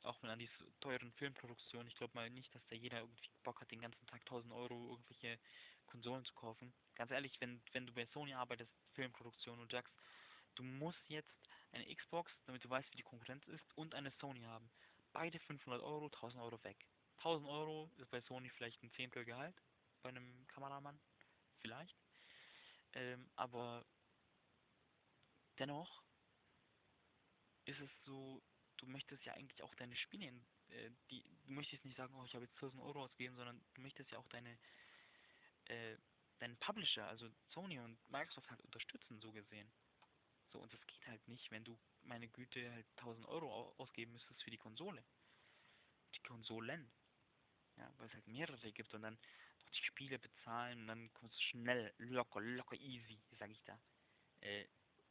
auch mal an diese teuren Filmproduktionen. Ich glaube mal nicht, dass da jeder irgendwie Bock hat, den ganzen Tag 1000 Euro irgendwelche Konsolen zu kaufen. Ganz ehrlich, wenn, wenn du bei Sony arbeitest, Filmproduktion und sagst, du musst jetzt eine Xbox, damit du weißt, wie die Konkurrenz ist, und eine Sony haben. Beide 500 Euro, 1000 Euro weg. 1000 Euro ist bei Sony vielleicht ein Zehntel Gehalt, bei einem Kameramann, vielleicht. Ähm, aber dennoch ist es so, du möchtest ja eigentlich auch deine Spiele, äh, die, du möchtest nicht sagen, oh, ich habe jetzt 1000 Euro ausgegeben, sondern du möchtest ja auch deine, äh, deinen Publisher, also Sony und Microsoft halt unterstützen, so gesehen. So, und das geht halt nicht, wenn du, meine Güte, halt 1000 Euro ausgeben müsstest für die Konsole. Die Konsolen. Ja, weil es halt mehrere gibt und dann noch die Spiele bezahlen und dann kommst du schnell, locker, locker easy, sag ich da. Äh,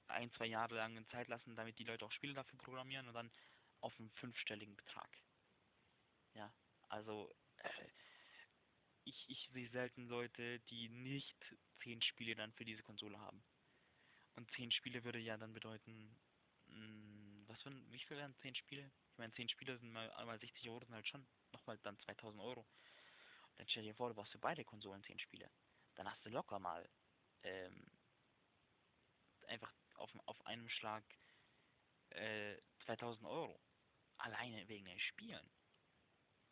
ein, zwei Jahre lang Zeit lassen, damit die Leute auch Spiele dafür programmieren und dann auf einen fünfstelligen Betrag. Ja, also äh, ich, ich sehe selten Leute, die nicht zehn Spiele dann für diese Konsole haben. Und zehn Spiele würde ja dann bedeuten, mh, hm, was für ein, wie viel wären zehn Spiele? Ich meine, zehn Spiele sind mal einmal 60 Euro, sind halt schon nochmal dann 2000 Euro. Dann stell dir vor, du brauchst für beide Konsolen zehn Spiele. Dann hast du locker mal ähm, einfach auf, auf einem Schlag äh, 2000 Euro. Alleine wegen den Spielen.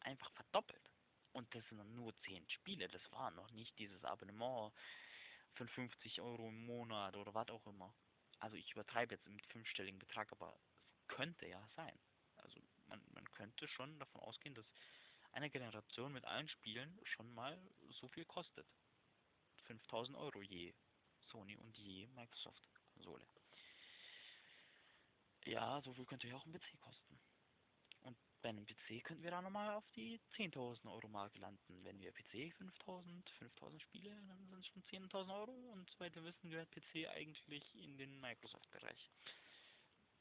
Einfach verdoppelt. Und das sind nur 10 Spiele. Das war noch nicht dieses Abonnement von 50 Euro im Monat oder was auch immer. Also ich übertreibe jetzt mit fünfstelligen Betrag, aber es könnte ja sein. Also man, man könnte schon davon ausgehen, dass eine Generation mit allen Spielen schon mal so viel kostet. 5000 Euro je Sony und je Microsoft Konsole. Ja, so viel könnte ja auch ein PC kosten. Und bei einem PC könnten wir da nochmal auf die 10.000 Euro Marke landen. Wenn wir PC 5.000, 5.000 Spiele, dann sind es schon 10.000 Euro. Und soweit wir wissen, gehört PC eigentlich in den Microsoft-Bereich.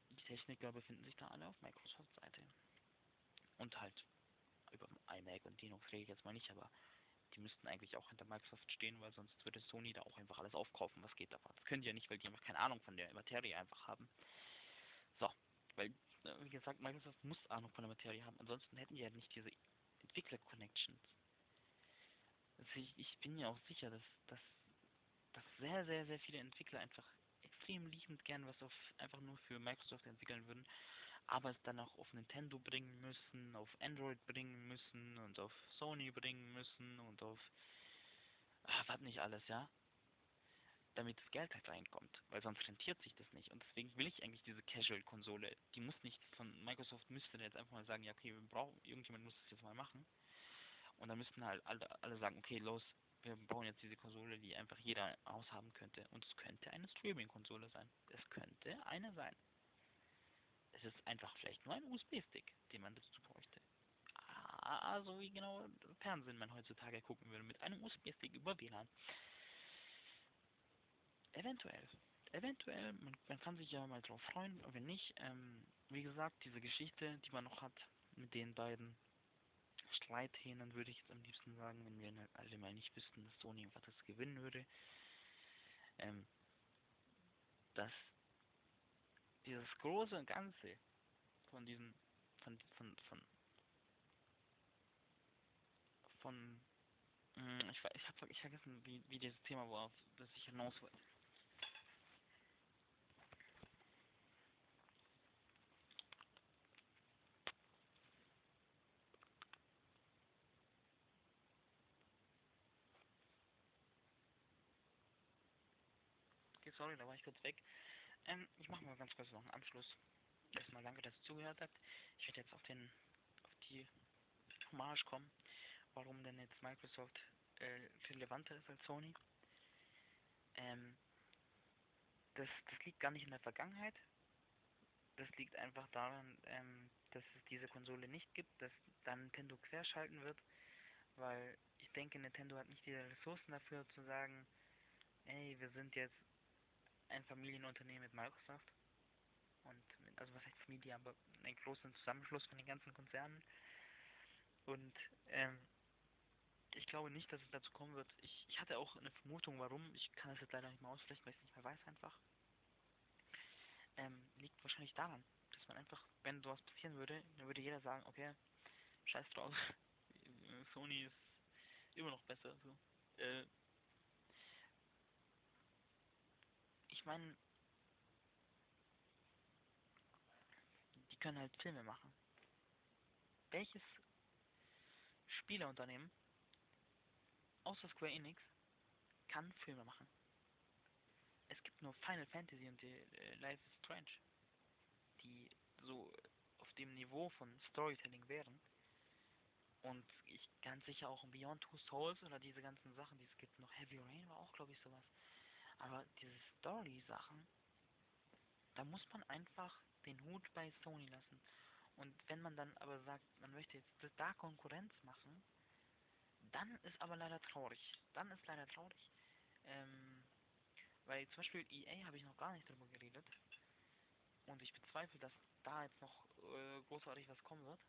Die Techniker befinden sich da alle auf Microsoft-Seite. Und halt iMac und rede ich jetzt mal nicht, aber die müssten eigentlich auch hinter Microsoft stehen, weil sonst würde Sony da auch einfach alles aufkaufen, was geht davon. Das können die ja nicht, weil die einfach keine Ahnung von der Materie einfach haben. So, weil, äh, wie gesagt, Microsoft muss Ahnung von der Materie haben, ansonsten hätten die ja nicht diese Entwickler-Connections. Also ich, ich bin mir auch sicher, dass, dass, dass sehr, sehr, sehr viele Entwickler einfach extrem liebend gern was auf einfach nur für Microsoft entwickeln würden, aber es dann auch auf Nintendo bringen müssen, auf Android bringen müssen und auf Sony bringen müssen und auf ach, was nicht alles, ja? Damit das Geld halt reinkommt, weil sonst rentiert sich das nicht. Und deswegen will ich eigentlich diese Casual-Konsole. Die muss nicht von Microsoft müsste jetzt einfach mal sagen, ja okay, wir brauchen, irgendjemand muss das jetzt mal machen. Und dann müssten halt alle, alle sagen, okay, los, wir bauen jetzt diese Konsole, die einfach jeder aushaben könnte. Und es könnte eine Streaming-Konsole sein. Es könnte eine sein. Es ist einfach vielleicht nur ein USB-Stick, den man dazu bräuchte. Ah, so wie genau Fernsehen man heutzutage gucken würde, mit einem USB-Stick über WLAN. Eventuell. Eventuell, man, man, kann sich ja mal drauf freuen, wenn nicht. Ähm, wie gesagt, diese Geschichte, die man noch hat mit den beiden Streithähnen, würde ich jetzt am liebsten sagen, wenn wir alle mal nicht wüssten, dass Sony einfach das gewinnen würde. Ähm, dass dieses große Ganze von diesen, von, von, von, von, hm, ich, ich habe ich vergessen, wie, wie dieses Thema war, auf das ich hinaus wollte. Okay, sorry, da war ich kurz weg. Ähm, ich mache mal ganz kurz noch einen Abschluss. Erstmal danke, dass ihr zugehört habt. Ich werde jetzt auf den auf die Hommage kommen, warum denn jetzt Microsoft äh, relevanter ist als Sony. Ähm, das, das liegt gar nicht in der Vergangenheit. Das liegt einfach daran, ähm, dass es diese Konsole nicht gibt, dass dann Nintendo querschalten wird, weil ich denke, Nintendo hat nicht die Ressourcen dafür zu sagen, ey, wir sind jetzt ein Familienunternehmen mit Microsoft. Und mit, also was heißt Familie, aber ein großen Zusammenschluss von den ganzen Konzernen. Und ähm, ich glaube nicht, dass es dazu kommen wird. Ich, ich hatte auch eine Vermutung, warum. Ich kann es jetzt leider nicht mehr ausflechten, weil ich es nicht mehr weiß einfach. Ähm, liegt wahrscheinlich daran, dass man einfach, wenn sowas passieren würde, dann würde jeder sagen, okay, scheiß drauf, *laughs* Sony ist immer noch besser. So. Äh, ich meine, können halt Filme machen. Welches Spieleunternehmen außer Square Enix kann Filme machen? Es gibt nur Final Fantasy und die, äh, Life is Strange, die so auf dem Niveau von Storytelling wären. Und ich ganz sicher auch Beyond Two Souls oder diese ganzen Sachen, die es gibt. Noch Heavy Rain war auch, glaube ich, sowas. Aber diese Story-Sachen, da muss man einfach den Hut bei Sony lassen. Und wenn man dann aber sagt, man möchte jetzt da Konkurrenz machen, dann ist aber leider traurig. Dann ist leider traurig. Ähm, weil zum Beispiel EA habe ich noch gar nicht drüber geredet. Und ich bezweifle, dass da jetzt noch äh, großartig was kommen wird.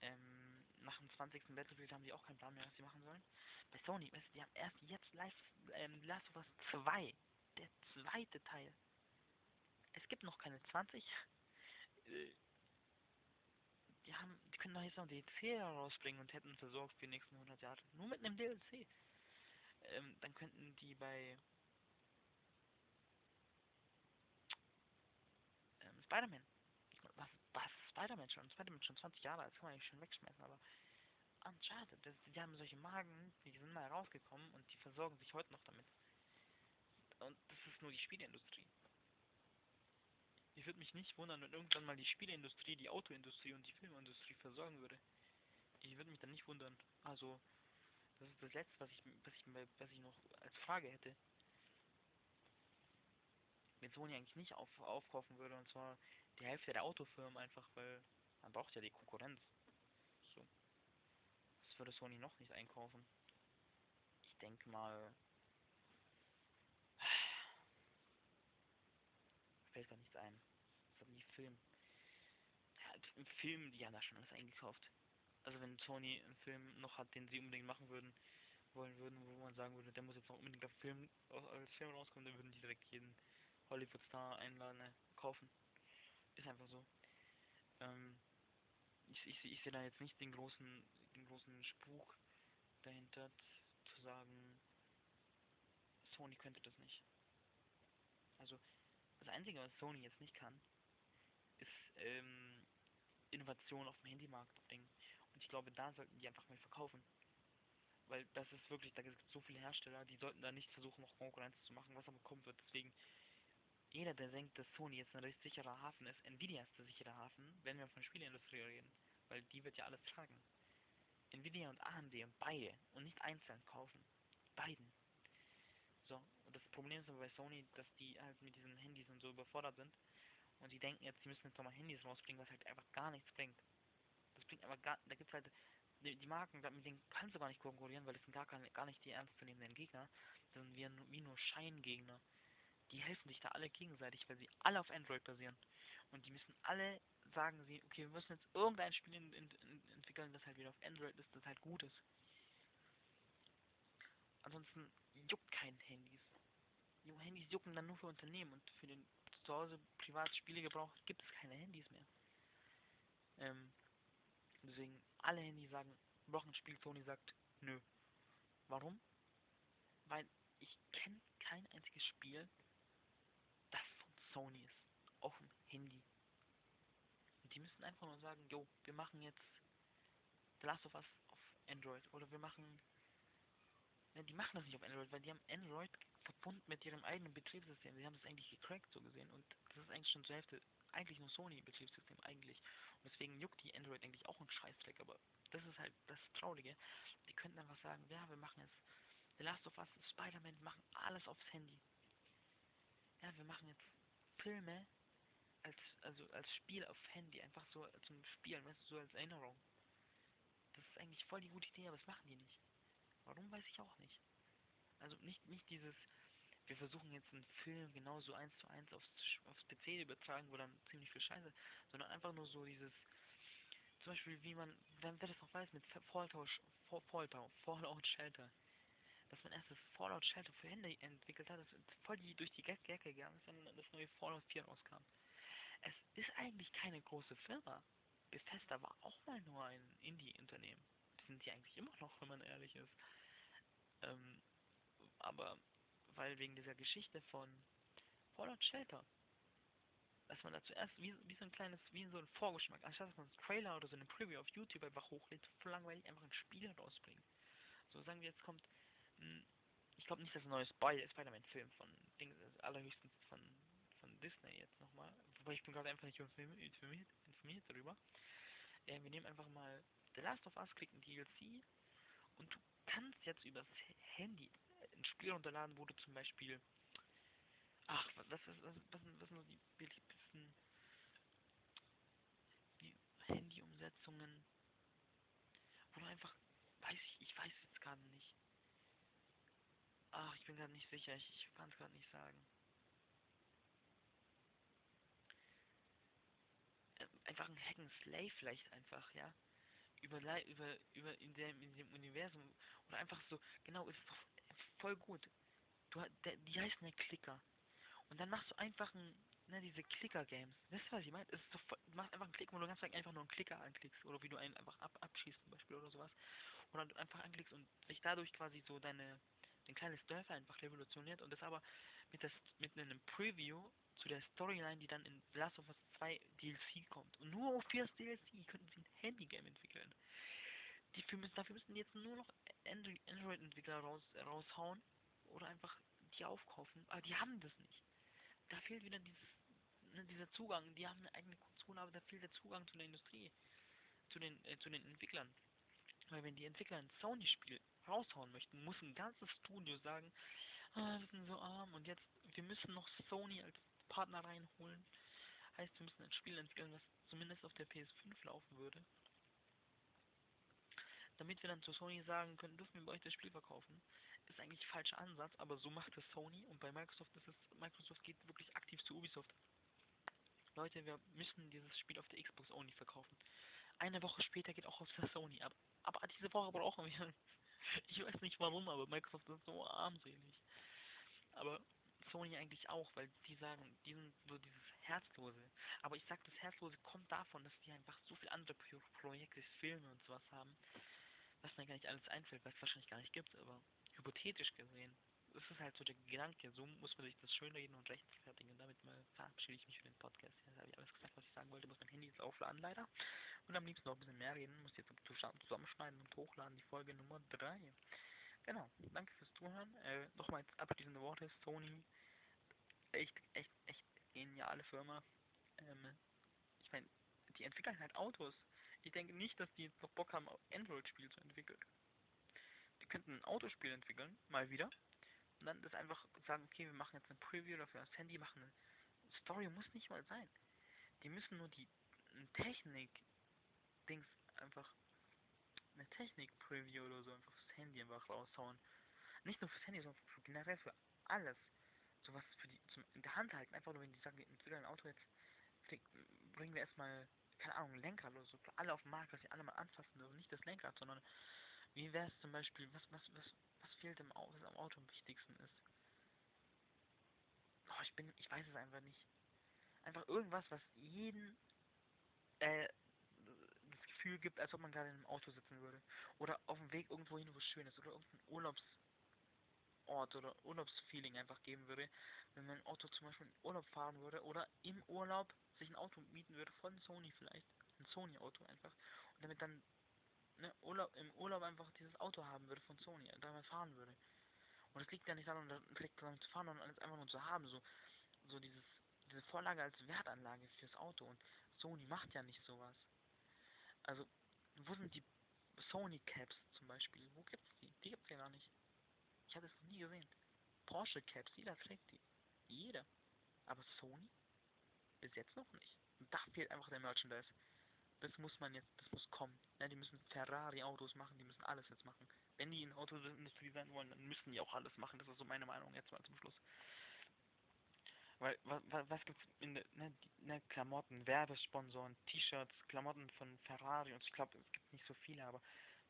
Ähm, nach dem 20. Battlefield haben sie auch keinen Plan mehr, was sie machen sollen. Bei Sony, du, die haben erst jetzt live ähm, Last of Us 2, der zweite Teil. Es gibt noch keine 20. Äh, die haben, die können doch jetzt noch DLC rausbringen und hätten versorgt für die nächsten 100 Jahre. Nur mit einem DLC. Ähm, dann könnten die bei ähm, Spider-Man. Was, was Spider-Man schon? Spider-Man schon 20 Jahre alt, kann man eigentlich schon wegschmeißen, aber Uncharted, das, die haben solche Magen, die sind mal rausgekommen und die versorgen sich heute noch damit. Und das ist nur die Spieleindustrie. Ich würde mich nicht wundern, wenn irgendwann mal die Spieleindustrie, die Autoindustrie und die Filmindustrie versorgen würde. Ich würde mich dann nicht wundern. Also, das ist das Letzte, was ich, was ich, was ich noch als Frage hätte. Wenn Sony eigentlich nicht auf, aufkaufen würde, und zwar die Hälfte der Autofirmen einfach, weil man braucht ja die Konkurrenz. Das würde Sony noch nicht einkaufen. Ich denke mal. *sighs* Fällt gar nichts ein. Das hat nie Film. Ja, im Film, die haben da schon alles eingekauft. Also wenn Sony einen Film noch hat, den sie unbedingt machen würden, wollen würden, wo man sagen würde, der muss jetzt noch unbedingt auf Film, als Film rauskommen, dann würden die direkt jeden Hollywood-Star einladen, äh, kaufen. Ist einfach so. Ähm, ich, ich, ich sehe da jetzt nicht den großen, den großen Spuk dahinter zu sagen, Sony könnte das nicht. Also, das Einzige, was Sony jetzt nicht kann, ist ähm, Innovation auf dem Handymarkt bringen. Und ich glaube, da sollten die einfach mehr verkaufen. Weil das ist wirklich, da gibt es so viele Hersteller, die sollten da nicht versuchen, noch Konkurrenz zu machen, was aber kommen wird. Deswegen jeder, der denkt, dass Sony jetzt ein recht sicherer Hafen ist, Nvidia ist der sichere Hafen, wenn wir von Spieleindustrie reden, weil die wird ja alles tragen. Nvidia und AMD und beide und nicht einzeln kaufen. Beiden. So, und das Problem ist aber bei Sony, dass die halt mit diesen Handys und so überfordert sind und die denken jetzt, sie müssen jetzt nochmal Handys rausbringen, was halt einfach gar nichts bringt. Das bringt aber gar, da gibt's halt, die, die Marken, mit denen kannst du gar nicht konkurrieren, weil das sind gar, keine, gar nicht die ernstzunehmenden Gegner, sondern wie, wie nur Scheingegner die helfen sich da alle gegenseitig, weil sie alle auf Android basieren. Und die müssen alle sagen sie, okay, wir müssen jetzt irgendein Spiel in, in, in entwickeln, das halt wieder auf Android ist, das halt gut ist. Ansonsten juckt kein Handys. Handys jucken dann nur für Unternehmen und für den zu Hause privat Spielegebrauch gibt es keine Handys mehr. Ähm, deswegen alle Handys sagen, brauchen ein Spiel, Sony sagt, nö. Warum? Weil ich kenne kein einziges Spiel, Sony ist. Auf dem Handy. Und die müssen einfach nur sagen, jo, wir machen jetzt The Last of Us auf Android. Oder wir machen... Ja, die machen das nicht auf Android, weil die haben Android verbunden mit ihrem eigenen Betriebssystem. Sie haben das eigentlich gecrackt, so gesehen. Und das ist eigentlich schon zur Hälfte eigentlich nur Sony-Betriebssystem, eigentlich. Und deswegen juckt die Android eigentlich auch ein Scheißdreck. Aber das ist halt das Traurige. Die könnten einfach sagen, ja, wir machen jetzt The Last of Us, Spider-Man, machen alles aufs Handy. Ja, wir machen jetzt Filme als, also als Spiel auf Handy, einfach so zum Spielen, weißt du, so als Erinnerung. Ist eigentlich voll die gute Idee, aber das machen die nicht. Warum, weiß ich auch nicht. Also nicht, nicht dieses, wir versuchen jetzt einen Film genauso eins zu eins aufs, aufs PC übertragen, wo dann ziemlich viel Scheiße, sondern einfach nur so dieses, zum Beispiel wie man, wer das noch weiß, mit Fallout, Fallout, Fallout Shelter dass man erst das Fallout Shelter für Hände entwickelt hat, das ist voll die durch die Gecke gegangen ist, sondern das neue Fallout 4 rauskam. Es ist eigentlich keine große Firma. Bethesda war auch mal nur ein Indie-Unternehmen. Sind die eigentlich immer noch, wenn man ehrlich ist. Ähm, aber weil wegen dieser Geschichte von Fallout Shelter dass man da zuerst wie, wie so ein kleines, wie so ein Vorgeschmack, anstatt dass man einen Trailer oder so eine Preview auf YouTube einfach hochlädt, voll langweilig einfach ein Spiel rausbringt. So sagen wir jetzt kommt, mh, hm, ich glaube nicht, dass ein neues Spider-Man-Film von Ding, allerhöchstens von, von Disney jetzt nochmal, wobei ich bin gerade einfach nicht informiert, informiert darüber. Äh, wir nehmen einfach mal The Last of Us, klicken DLC und du kannst jetzt übers Handy ein Spiel runterladen, wo du zum Beispiel Ach, was, was, was, was, was sind so die beliebtesten Handy-Umsetzungen? Wo du einfach, weiß ich, ich weiß jetzt gerade nicht. Ach, ich bin gerade nicht sicher, ich, ich kann es gerade nicht sagen. Ähm, einfach ein Hack and Slay vielleicht einfach, ja. Über, über, über in dem, in dem Universum. Oder einfach so, genau, ist voll gut. Du, der, die heißen ja Klicker. Und dann machst du einfach ein, ne, diese Clicker-Games. Weißt du, was ich meine? Es ist so, du machst einfach einen Klick, wo du ganz einfach nur einen Klicker anklickst. Oder wie du einen einfach ab, abschießt zum Beispiel oder sowas. Oder du einfach anklickst und sich dadurch quasi so deine, dein kleines Dörfer einfach revolutioniert. Und das aber mit, das, mit einem Preview zu der Storyline, die dann in The Last of Us 2 DLC kommt. Und nur fürs DLC könnten sie ein Handy-Game entwickeln. Die für, dafür müssen jetzt nur noch Android-Entwickler raus, raushauen. Oder einfach die aufkaufen. Aber die haben das nicht da fehlt wieder dieses, ne, dieser Zugang. Die haben eine eigene Konsole, aber da fehlt der Zugang zu der Industrie, zu den, äh, zu den Entwicklern. Weil wenn die Entwickler ein Sony-Spiel raushauen möchten, muss ein ganzes Studio sagen, ah, wir sind so arm und jetzt, wir müssen noch Sony als Partner reinholen. Heißt, wir müssen ein Spiel entwickeln, was zumindest auf der PS5 laufen würde. Damit wir dann zu Sony sagen können, dürfen wir bei euch das Spiel verkaufen ist eigentlich falscher Ansatz, aber so macht es Sony und bei Microsoft ist es, Microsoft geht wirklich aktiv zu Ubisoft. Leute, wir müssen dieses Spiel auf der Xbox Only verkaufen. Eine Woche später geht auch auf der Sony ab. Aber diese Woche brauchen wir. *laughs* Ich weiß nicht warum, aber Microsoft ist so armselig. Aber Sony eigentlich auch, weil die sagen, die sind so dieses Herzlose. Aber ich sag, das Herzlose kommt davon, dass die einfach so viele andere Projekte, Filme und sowas haben, was mir gar nicht alles einfällt, was es wahrscheinlich gar nicht gibt, aber hypothetisch gesehen, ist es halt so der Gedanke, so muss man sich das schön reden und rechtfertigen. Und damit mal verabschiede ich mich für den Podcast. Jetzt habe ich alles gesagt, was ich sagen wollte, muss mein Handy jetzt aufladen leider. Und am liebsten noch ein bisschen mehr reden, muss jetzt zusammenschneiden und hochladen, die Folge Nummer 3. Genau, danke fürs Zuhören. Äh, Nochmal abschließende Worte, Sony, echt, echt, echt geniale Firma. Ähm, ich meine, die entwickeln halt Autos. Ich denke nicht, dass die jetzt noch Bock haben, Android-Spiel zu entwickeln könnten ein Autospiel entwickeln, mal wieder. Und dann das einfach sagen, okay, wir machen jetzt eine Preview dafür das Handy, machen eine Story muss nicht mal sein. Die müssen nur die Technik-Dings einfach eine Technik-Preview oder so einfach fürs Handy einfach raushauen. Nicht nur fürs Handy, sondern für, generell für alles. Sowas für die in der Hand halten. Einfach nur wenn die sagen, wir entwickeln ein Auto jetzt, bringen wir erstmal, keine Ahnung, ein Lenkrad oder so, alle auf dem Markt, dass sie alle mal anfassen dürfen. Nicht das Lenkrad, sondern wie wäre es zum Beispiel, was, was, was, was fehlt im Auto, was am Auto am wichtigsten ist? Oh, ich bin, ich weiß es einfach nicht. Einfach irgendwas, was jeden äh, das Gefühl gibt, als ob man gerade in einem Auto sitzen würde. Oder auf dem Weg irgendwo hin, wo es schön ist. Oder irgendein Urlaubsort oder Urlaubsfeeling einfach geben würde. Wenn man ein Auto zum Beispiel in Urlaub fahren würde. Oder im Urlaub sich ein Auto mieten würde von Sony vielleicht. Ein Sony-Auto einfach. Und damit dann ne, Urlaub, im Urlaub einfach dieses Auto haben würde von Sony und damit fahren würde. Und es liegt ja nicht daran, direkt damit zu fahren, sondern es einfach nur zu haben, so, so dieses, diese Vorlage als Wertanlage fürs Auto. Und Sony macht ja nicht sowas. Also, wo sind die Sony Caps zum Beispiel? Wo gibt's die? Die gibt's ja gar nicht. Ich habe es noch nie gesehen. Porsche Caps, jeder trägt die. Jeder. Aber Sony? Bis jetzt noch nicht. Und da fehlt einfach der Merchandise das muss man jetzt, das muss kommen. Ja, die müssen Ferrari-Autos machen, die müssen alles jetzt machen. Wenn die in der Autoindustrie sein wollen, dann müssen die auch alles machen. Das ist so meine Meinung jetzt mal zum Schluss. Weil, was, was gibt's in der, ne, ne, Klamotten, Werbesponsoren, T-Shirts, Klamotten von Ferrari und ich glaube, es gibt nicht so viele, aber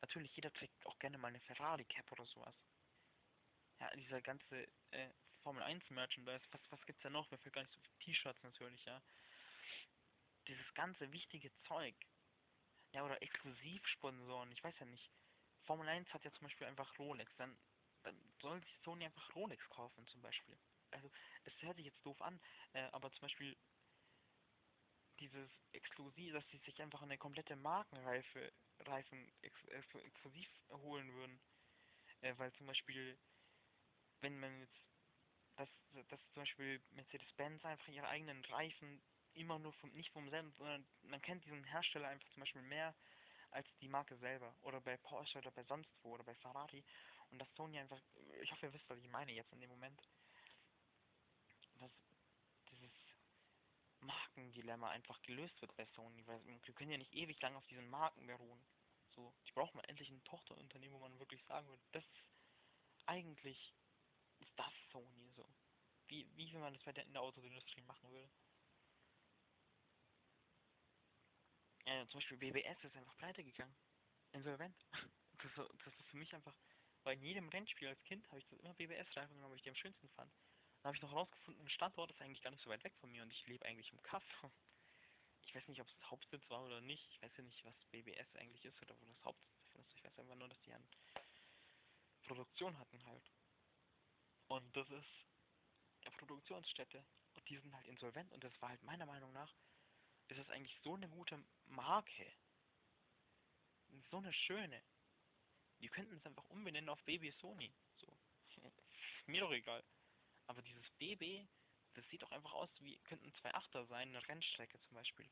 natürlich jeder trägt auch gerne mal eine Ferrari-Cap oder sowas. Ja, dieser ganze äh, Formel 1 Merchandise, was, was gibt's da noch? Mir fällt gar nicht so viele T-Shirts natürlich, ja dieses ganze wichtige Zeug. Ja, oder Exklusivsponsoren, ich weiß ja nicht. Formel 1 hat ja zum Beispiel einfach Rolex, dann, dann soll sich Sony einfach Rolex kaufen zum Beispiel. Also, es hört sich jetzt doof an, äh, aber zum Beispiel dieses exklusiv, dass sie sich einfach eine komplette Markenreife Reifen ex, ex, exklusiv holen würden. Äh, weil zum Beispiel, wenn man jetzt, dass, dass zum Beispiel Mercedes-Benz einfach ihre eigenen Reifen immer nur vom, nicht vom selben, sondern man kennt diesen Hersteller einfach zum Beispiel mehr als die Marke selber. Oder bei Porsche oder bei sonst wo oder bei Ferrari. Und dass Sony einfach, ich hoffe ihr wisst, was ich meine jetzt in dem Moment. Dass dieses Markendilemma einfach gelöst wird bei Sony, weil wir können ja nicht ewig lang auf diesen Marken beruhen. So, die brauchen mal endlich ein Tochterunternehmen, wo man wirklich sagen würde, das ist eigentlich ist das Sony so. Wie, wie will man das bei der, in der Autoindustrie machen würde. Ja, zum Beispiel BBS ist einfach pleite gegangen. Insolvent. *laughs* Das, das ist für mich einfach, in jedem Rennspiel als Kind habe ich das immer BBS-Reifen genommen, weil ich die am schönsten fand. Dann habe ich noch herausgefunden, ein Standort ist eigentlich gar nicht so weit weg von mir und ich lebe eigentlich im Kaff. *laughs* Ich weiß nicht, ob es Hauptsitz war oder nicht. Ich weiß ja nicht, was BBS eigentlich ist oder wo das Hauptsitz ist. Ich weiß einfach nur, dass die eine Produktion hatten halt. Und das ist eine Produktionsstätte. Und die sind halt insolvent und das war halt meiner Meinung nach, ist das eigentlich so eine gute Marke. So eine schöne. Die könnten es einfach umbenennen auf Baby Sony. So. *laughs* Mir doch egal. Aber dieses BB, das sieht doch einfach aus wie, könnten zwei Achter sein, eine Rennstrecke zum Beispiel.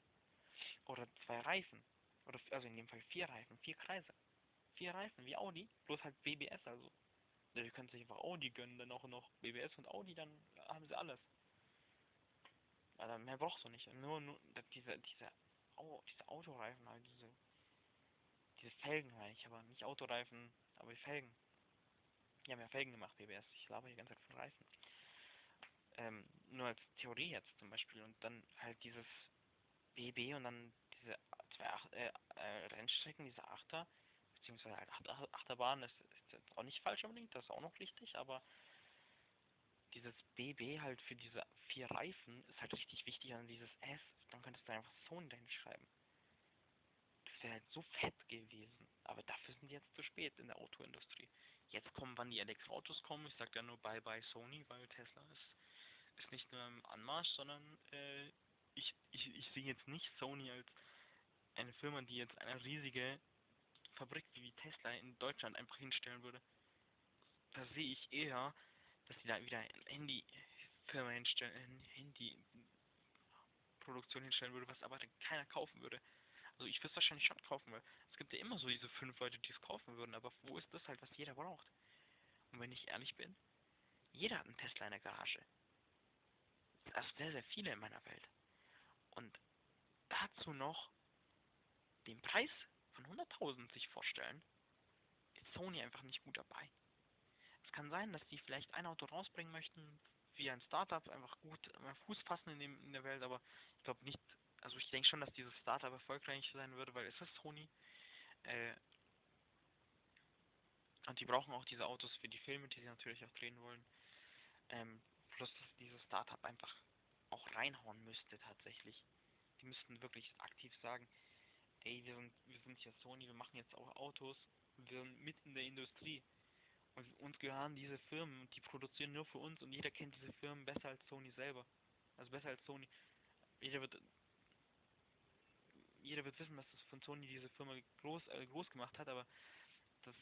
Oder zwei Reifen. Oder, also in dem Fall vier Reifen, vier Kreise. Vier Reifen, wie Audi, bloß halt BBS also. Die können sich einfach Audi gönnen, dann auch noch BBS und Audi, dann haben sie alles. Also mehr brauchst du nicht. Nur, nur diese, diese, oh, diese Autoreifen halt, diese, diese Felgen meine ich, aber nicht Autoreifen, aber die Felgen. Die haben ja Felgen gemacht, BBS. Ich laber die ganze Zeit von Reifen ähm, nur als Theorie jetzt zum Beispiel und dann halt dieses BB und dann diese zwei Ach äh, äh, Rennstrecken, diese Achter, beziehungsweise halt Achter Achterbahn, ist, ist auch nicht falsch unbedingt, das ist auch noch richtig, aber dieses BB halt für diese vier Reifen ist halt richtig wichtig an dieses S, dann könntest du einfach Sony dahin schreiben. Das wäre halt so fett gewesen, aber dafür sind jetzt zu spät in der Autoindustrie. Jetzt kommen, wann die Elektroautos kommen, ich sag ja nur Bye Bye Sony, weil Tesla ist ist nicht nur im Anmarsch, sondern äh, ich, ich, ich sehe jetzt nicht Sony als eine Firma, die jetzt eine riesige Fabrik wie Tesla in Deutschland einfach hinstellen würde. Da sehe ich eher, dass sie da wieder eine Handy-Firma hinstellen, Handy-Produktion hinstellen würde, was aber keiner kaufen würde. Also ich würde es wahrscheinlich schon kaufen, weil es gibt ja immer so diese fünf Leute, die es kaufen würden, aber wo ist das halt, was jeder braucht? Und wenn ich ehrlich bin, jeder hat einen Tesla in der Garage also sehr, sehr viele in meiner Welt. Und dazu noch den Preis von 100.000 sich vorstellen, ist Sony einfach nicht gut dabei. Es kann sein, dass die vielleicht ein Auto rausbringen möchten, wie ein Startup, einfach gut Fuß fassen in, dem, in der Welt, aber ich glaube nicht, also ich denke schon, dass dieses Startup erfolgreich sein würde, weil es ist Sony. Äh, und die brauchen auch diese Autos für die Filme, die sie natürlich auch drehen wollen. Ähm, plus, dass dieses Startup einfach auch reinhauen müsste tatsächlich. Die müssten wirklich aktiv sagen, ey, wir sind, wir sind hier Sony, wir machen jetzt auch Autos, wir sind mit in der Industrie. Und uns gehören diese Firmen, die produzieren nur für uns und jeder kennt diese Firmen besser als Sony selber. Also besser als Sony. Jeder wird jeder wird wissen, dass das von Sony diese Firma groß, äh, groß gemacht hat, aber das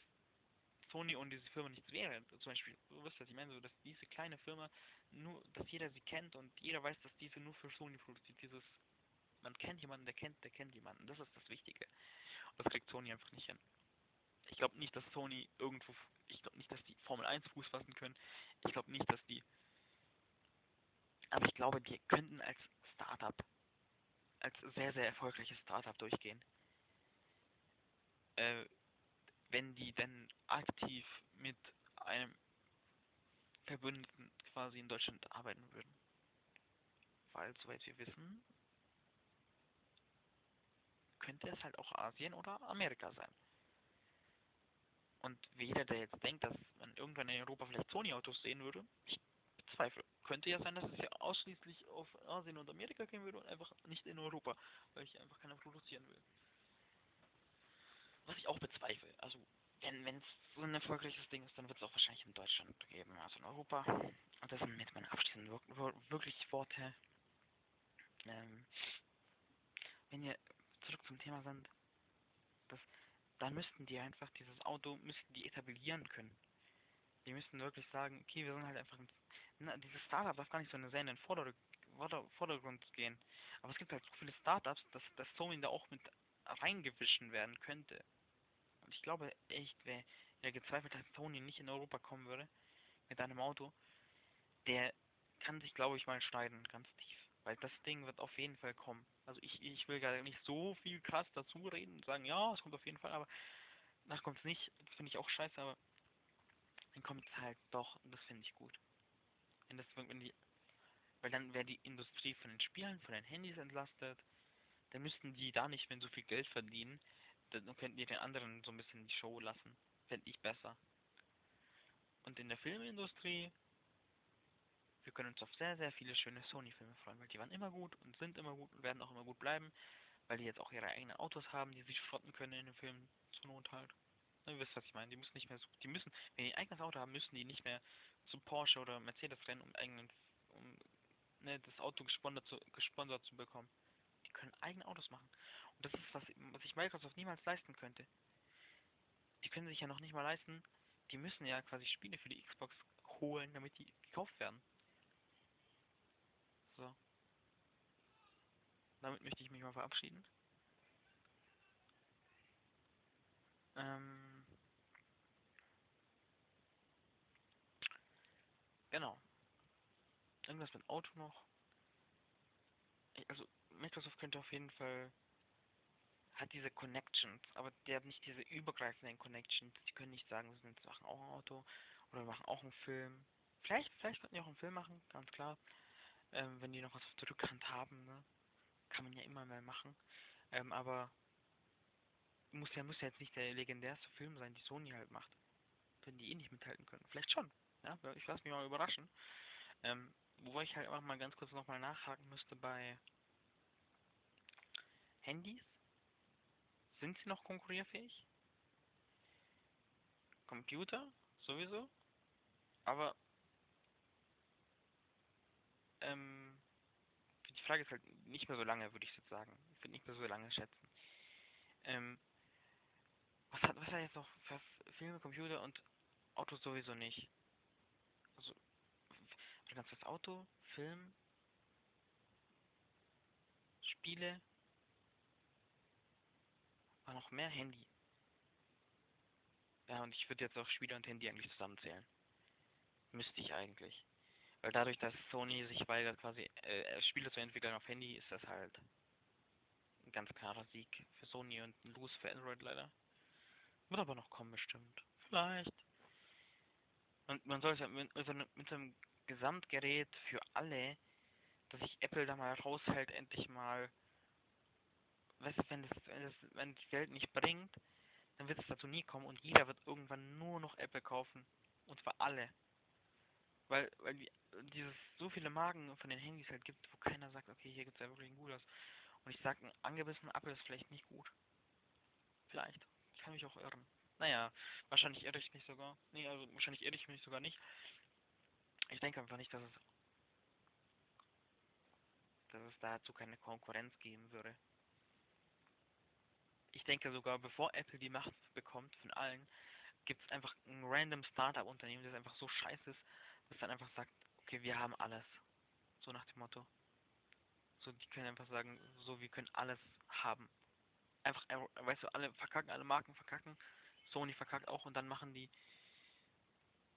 Sony und diese Firma nichts wäre. Zum Beispiel, du wisst, was ich meine, so, dass diese kleine Firma, nur, dass jeder sie kennt und jeder weiß, dass diese nur für Sony produziert. Dieses, man kennt jemanden, der kennt, der kennt jemanden. Das ist das Wichtige. Und das kriegt Sony einfach nicht hin. Ich glaube nicht, dass Sony irgendwo, ich glaube nicht, dass die Formel 1 Fuß fassen können. Ich glaube nicht, dass die, aber ich glaube, die könnten als Startup, als sehr, sehr erfolgreiches Startup durchgehen. Äh, wenn die denn aktiv mit einem Verbündeten quasi in Deutschland arbeiten würden. Weil, soweit wir wissen, könnte es halt auch Asien oder Amerika sein. Und jeder, der jetzt denkt, dass man irgendwann in Europa vielleicht Sony-Autos sehen würde, ich bezweifle. Könnte ja sein, dass es ja ausschließlich auf Asien und Amerika gehen würde und einfach nicht in Europa, weil ich einfach keiner produzieren will. Was ich auch bezweifle. Also, wenn es so ein erfolgreiches Ding ist, dann wird es auch wahrscheinlich in Deutschland geben, also in Europa. Und das sind mit meinen abschließenden wir wirklich Worte. Ähm, wenn zurück zum Thema sind, das, dann müssten die einfach dieses Auto, müssten die etablieren können. Die müssten wirklich sagen, okay, wir sind halt einfach, ein, na, dieses Startup darf gar nicht so eine sehr in den Vorder Vordergrund gehen. Aber es gibt halt so viele Startups, dass, dass Sony da auch mit reingewischen werden könnte. Und ich glaube echt, wer ja gezweifelt hat, Sony nicht in Europa kommen würde, mit einem Auto, der kann sich, glaube ich, mal schneiden, ganz. Weil das Ding wird auf jeden Fall kommen. Also ich, ich will gar nicht so viel krass dazu reden und sagen, ja, es kommt auf jeden Fall, aber nach kommt es nicht. Finde ich auch scheiße, aber dann kommt es halt doch und das finde ich gut. Wenn das, wenn die, weil dann wäre die Industrie von den Spielen, von den Handys entlastet, dann müssten die da nicht mehr so viel Geld verdienen, dann könnten die den anderen so ein bisschen die Show lassen. Fände ich besser. Und in der Filmindustrie wir können uns auf sehr, sehr viele schöne Sony-Filme freuen, weil die waren immer gut und sind immer gut und werden auch immer gut bleiben, weil die jetzt auch ihre eigenen Autos haben, die sich schrotten können in den Filmen zur Not halt. Na, ihr wisst, was ich meine. Die müssen nicht mehr so, die müssen, wenn die ein eigenes Auto haben, müssen die nicht mehr zu Porsche oder Mercedes rennen, um eigenen, um ne, das Auto gesponsert zu, gesponsert zu bekommen. Die können eigene Autos machen. Und das ist was, was sich Microsoft niemals leisten könnte. Die können sich ja noch nicht mal leisten, die müssen ja quasi Spiele für die Xbox holen, damit die gekauft werden. So. Damit möchte ich mich mal verabschieden. Ähm. Genau. Irgendwas mit Auto noch. Also, Microsoft könnte auf jeden Fall hat diese Connections, aber der hat nicht diese übergreifenden Connections. Die können nicht sagen, wir sind machen auch ein Auto oder machen auch einen Film. Vielleicht, vielleicht könnten die auch einen Film machen, ganz klar ähm, wenn die noch was auf der Rückhand haben, ne? Kann man ja immer mal machen. Ähm, aber muss ja, muss ja jetzt nicht der legendärste Film sein, die Sony halt macht. Wenn die eh nicht mithalten können. Vielleicht schon. Ja, ich lasse mich mal überraschen. Ähm, wo ich halt auch mal ganz kurz nochmal nachhaken müsste bei Handys. Sind sie noch konkurrierfähig? Computer sowieso. Aber ähm, Frage ist halt nicht mehr so lange, würde ich jetzt sagen. Ich würde nicht mehr so lange schätzen. Ähm, was hat, was hat jetzt noch für Filme, Computer und Autos sowieso nicht? Also, du kannst das Auto, Film, Spiele, war noch mehr Handy. Ja, und ich würde jetzt auch Spiele und Handy eigentlich zusammenzählen. Müsste ich eigentlich. Weil dadurch, dass Sony sich weigert, quasi äh, Spiele zu entwickeln auf Handy, ist das halt ein ganz klarer Sieg für Sony und ein Lose für Android leider. Wird aber noch kommen bestimmt. Vielleicht. Und man soll es ja mit, mit, mit so einem Gesamtgerät für alle, dass sich Apple da mal raushält, endlich mal. Weißt du, wenn das, wenn das, wenn das Geld nicht bringt, dann wird es dazu nie kommen und jeder wird irgendwann nur noch Apple kaufen. Und zwar alle. Weil, weil die, dieses so viele Marken von den Handys halt gibt, wo keiner sagt, okay, hier gibt es ja wirklich ein gutes. Und ich sage, ein angebissener Apple ist vielleicht nicht gut. Vielleicht. Ich kann mich auch irren. Naja, wahrscheinlich irre ich mich sogar. Nee, also wahrscheinlich irre ich mich sogar nicht. Ich denke einfach nicht, dass es dass es dazu keine Konkurrenz geben würde. Ich denke sogar, bevor Apple die Macht bekommt von allen, gibt es einfach ein random Startup-Unternehmen, das einfach so scheiße ist, das dann einfach sagt, okay, wir haben alles. So nach dem Motto. So, die können einfach sagen, so, wir können alles haben. Einfach, äh, weißt du, alle verkacken, alle Marken verkacken. Sony verkackt auch und dann machen die,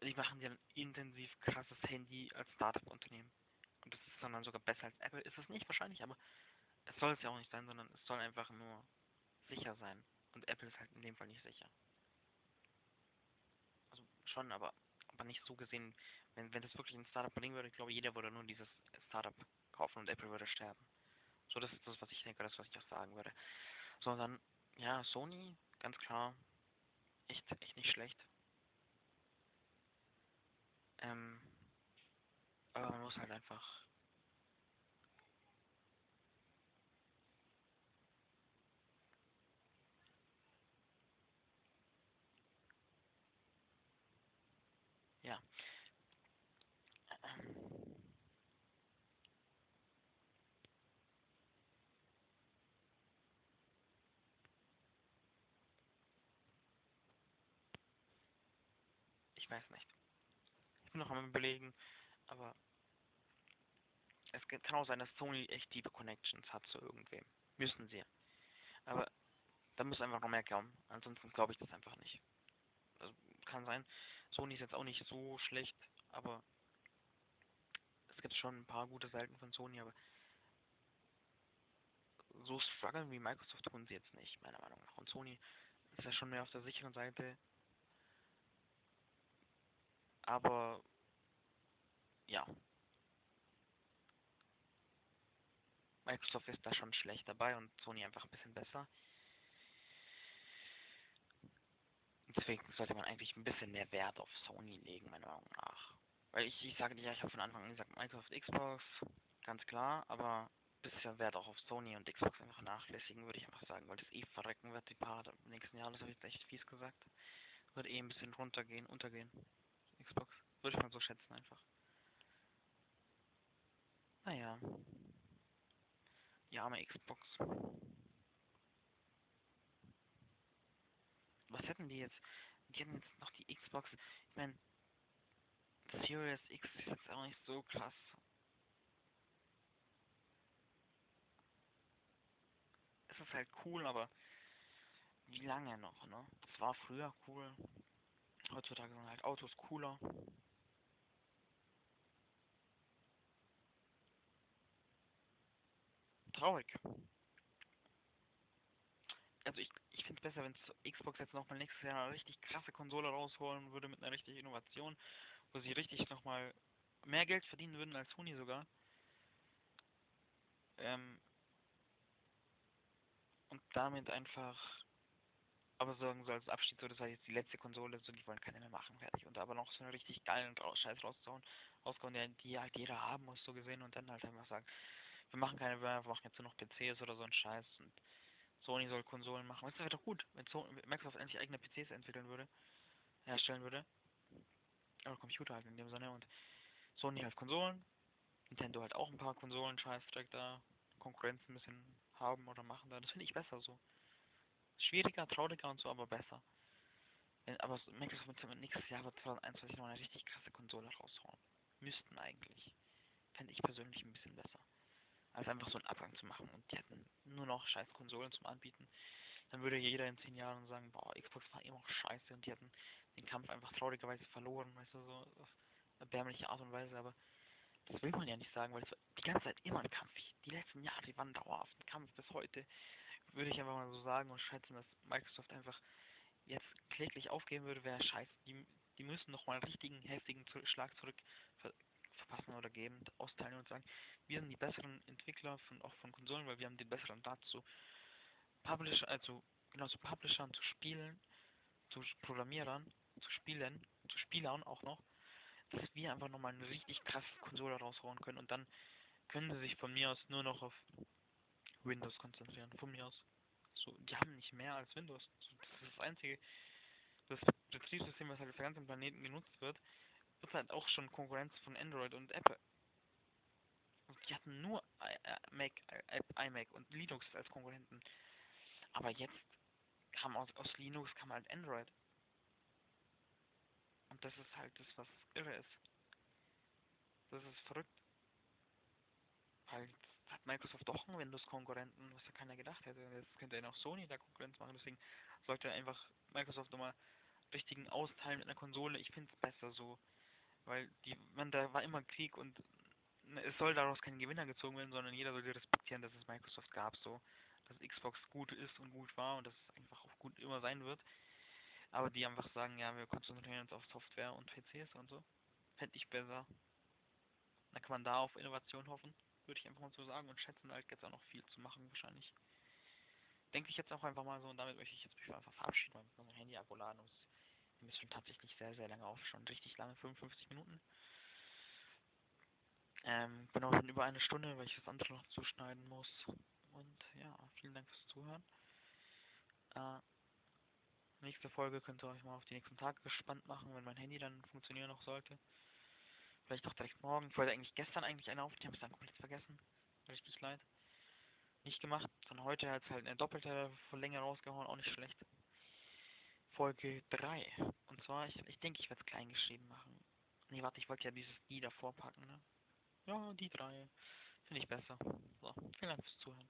die machen ja ein intensiv krasses Handy als Startup-Unternehmen. Und das ist dann, sogar besser als Apple. Ist es nicht wahrscheinlich, aber es soll es ja auch nicht sein, sondern es soll einfach nur sicher sein. Und Apple ist halt in dem Fall nicht sicher. Also schon, aber, aber nicht so gesehen, wenn, wenn das wirklich ein Startup bringen würde, ich glaube, jeder würde nur dieses Startup kaufen und Apple würde sterben. So, das ist das, was ich denke, das, was ich auch sagen würde. So, dann, ja, Sony, ganz klar, echt, echt nicht schlecht. Ähm, aber man muss halt einfach ja. Ich weiß nicht. Ich bin noch am überlegen, aber es kann auch sein, dass Sony echt tiefe Connections hat zu irgendwem. Müssen sie. Aber da muss einfach noch mehr kommen. Ansonsten glaube ich das einfach nicht. Also, kann sein. Sony ist jetzt auch nicht so schlecht, aber es gibt schon ein paar gute Seiten von Sony, aber so strugglen wie Microsoft tun sie jetzt nicht, meiner Meinung nach. Und Sony ist ja schon mehr auf der sicheren Seite. Aber ja. Microsoft ist da schon schlecht dabei und Sony einfach ein bisschen besser. Deswegen sollte man eigentlich ein bisschen mehr Wert auf Sony legen, meiner Meinung nach. Weil ich, ich sage dir ja, ich habe von Anfang an gesagt, Microsoft, Xbox, ganz klar, aber bisschen Wert auch auf Sony und Xbox einfach nachlässigen, würde ich einfach sagen, weil das eh verrecken wird, die paar im nächsten Jahr, das habe ich jetzt echt fies gesagt. Wird eh ein bisschen runtergehen, untergehen. Xbox. Würde ich mal so schätzen einfach. Naja. Die arme Xbox. Was hätten die jetzt? Die hätten jetzt noch die Xbox. Ich meine, Series X ist jetzt auch nicht so krass. Es ist halt cool, aber wie lange noch, ne? Das war früher cool. Heutzutage sind halt Autos cooler. Traurig. Also ich, ich finde es besser, wenn Xbox jetzt nochmal nächstes Jahr eine richtig krasse Konsole rausholen würde mit einer richtigen Innovation, wo sie richtig nochmal mehr Geld verdienen würden als Sony sogar. Ähm, und damit einfach aber sagen so als Abschied, so das war jetzt die letzte Konsole, so die wollen keine mehr machen, fertig. Und aber noch so einen richtig geilen Scheiß rauszuhauen, rausgehauen, der, die halt jeder haben muss, so gesehen, und dann halt einfach sagen, wir machen keine mehr, wir machen jetzt nur noch PCs oder so ein Scheiß und Sony soll Konsolen machen. Das wäre doch gut, wenn Sony, Microsoft endlich eigene PCs entwickeln würde, herstellen würde. Oder Computer halt in dem Sinne und Sony halt Konsolen, Nintendo halt auch ein paar Konsolen, Scheiß direkt da, Konkurrenz ein bisschen haben oder machen da. Das finde ich besser so. Schwieriger, trauriger und so, aber besser. Aber Microsoft wird nächstes Jahr wird 2021 noch eine richtig krasse Konsole raushauen. Müssten eigentlich. Fände ich persönlich ein bisschen besser. Als einfach so einen Abgang zu machen und die hätten nur noch scheiß Konsolen zum Anbieten. Dann würde jeder in 10 Jahren sagen, boah, Xbox war immer noch scheiße und die hätten den Kampf einfach traurigerweise verloren, weißt du, so auf erbärmliche Art und Weise, aber das will man ja nicht sagen, weil es die ganze Zeit immer ein Kampf. Die letzten Jahre, die waren dauerhaft ein Kampf bis heute würde ich einfach mal so sagen und schätzen, dass Microsoft einfach jetzt kläglich aufgeben würde, wäre scheiße. Die, die müssen nochmal einen richtigen, heftigen Schlag zurück ver verpassen oder geben, austeilen und sagen, wir sind die besseren Entwickler von, auch von Konsolen, weil wir haben den besseren Draht zu Publisher, also genau zu Publishern, zu Spielen, zu Programmierern, zu Spielen, zu Spielern auch noch, dass wir einfach nochmal eine richtig krasse Konsole raushauen können und dann können sie sich von mir aus nur noch auf Windows konzentrieren, von mir aus. So, die haben nicht mehr als Windows. Das ist das einzige, das Betriebssystem, was halt auf dem ganzen Planeten genutzt wird, wird halt auch schon Konkurrenz von Android und Apple. Und die hatten nur Mac, iMac und Linux als Konkurrenten. Aber jetzt kam aus, aus Linux kam halt Android. Und das ist halt das, was irre ist. Das ist verrückt. Halt Microsoft doch einen Windows-Konkurrenten, was ja keiner gedacht hätte. Jetzt könnte ja auch Sony da Konkurrenz machen, deswegen sollte einfach Microsoft nochmal richtigen austeilen mit einer Konsole. Ich finde es besser so, weil die, man, da war immer Krieg und ne, es soll daraus kein Gewinner gezogen werden, sondern jeder sollte respektieren, dass es Microsoft gab, so, dass Xbox gut ist und gut war und dass es einfach auch gut immer sein wird. Aber die einfach sagen, ja, wir konzentrieren uns auf Software und PCs und so. Fände ich besser. Dann kann man da auf Innovation hoffen würde ich einfach mal so sagen und schätzen halt jetzt auch noch viel zu machen wahrscheinlich. Denke ich jetzt auch einfach mal so und damit möchte ich jetzt mich einfach verabschieden, weil mein Handy Akku laden. Wir schon tatsächlich sehr, sehr lange auf, schon richtig lange, 55 Minuten. Ähm, auch schon über eine Stunde, weil ich das andere noch zuschneiden muss. Und ja, vielen Dank fürs Zuhören. Äh, nächste Folge könnt ihr euch mal auf die nächsten Tage gespannt machen, wenn mein Handy dann funktionieren noch sollte. Vielleicht auch direkt morgen. Ich wollte eigentlich gestern eigentlich eine aufnehmen, es dann komplett vergessen. Richtig leid. Nicht gemacht. Dann heute hat es halt eine doppelte Länge rausgehauen, auch nicht schlecht. Folge 3. Und zwar, ich, ich denke, ich werde es klein geschrieben machen. Nee, warte, ich wollte ja dieses die davor packen, ne? Ja, die drei. Finde ich besser. So, vielen Dank fürs Zuhören.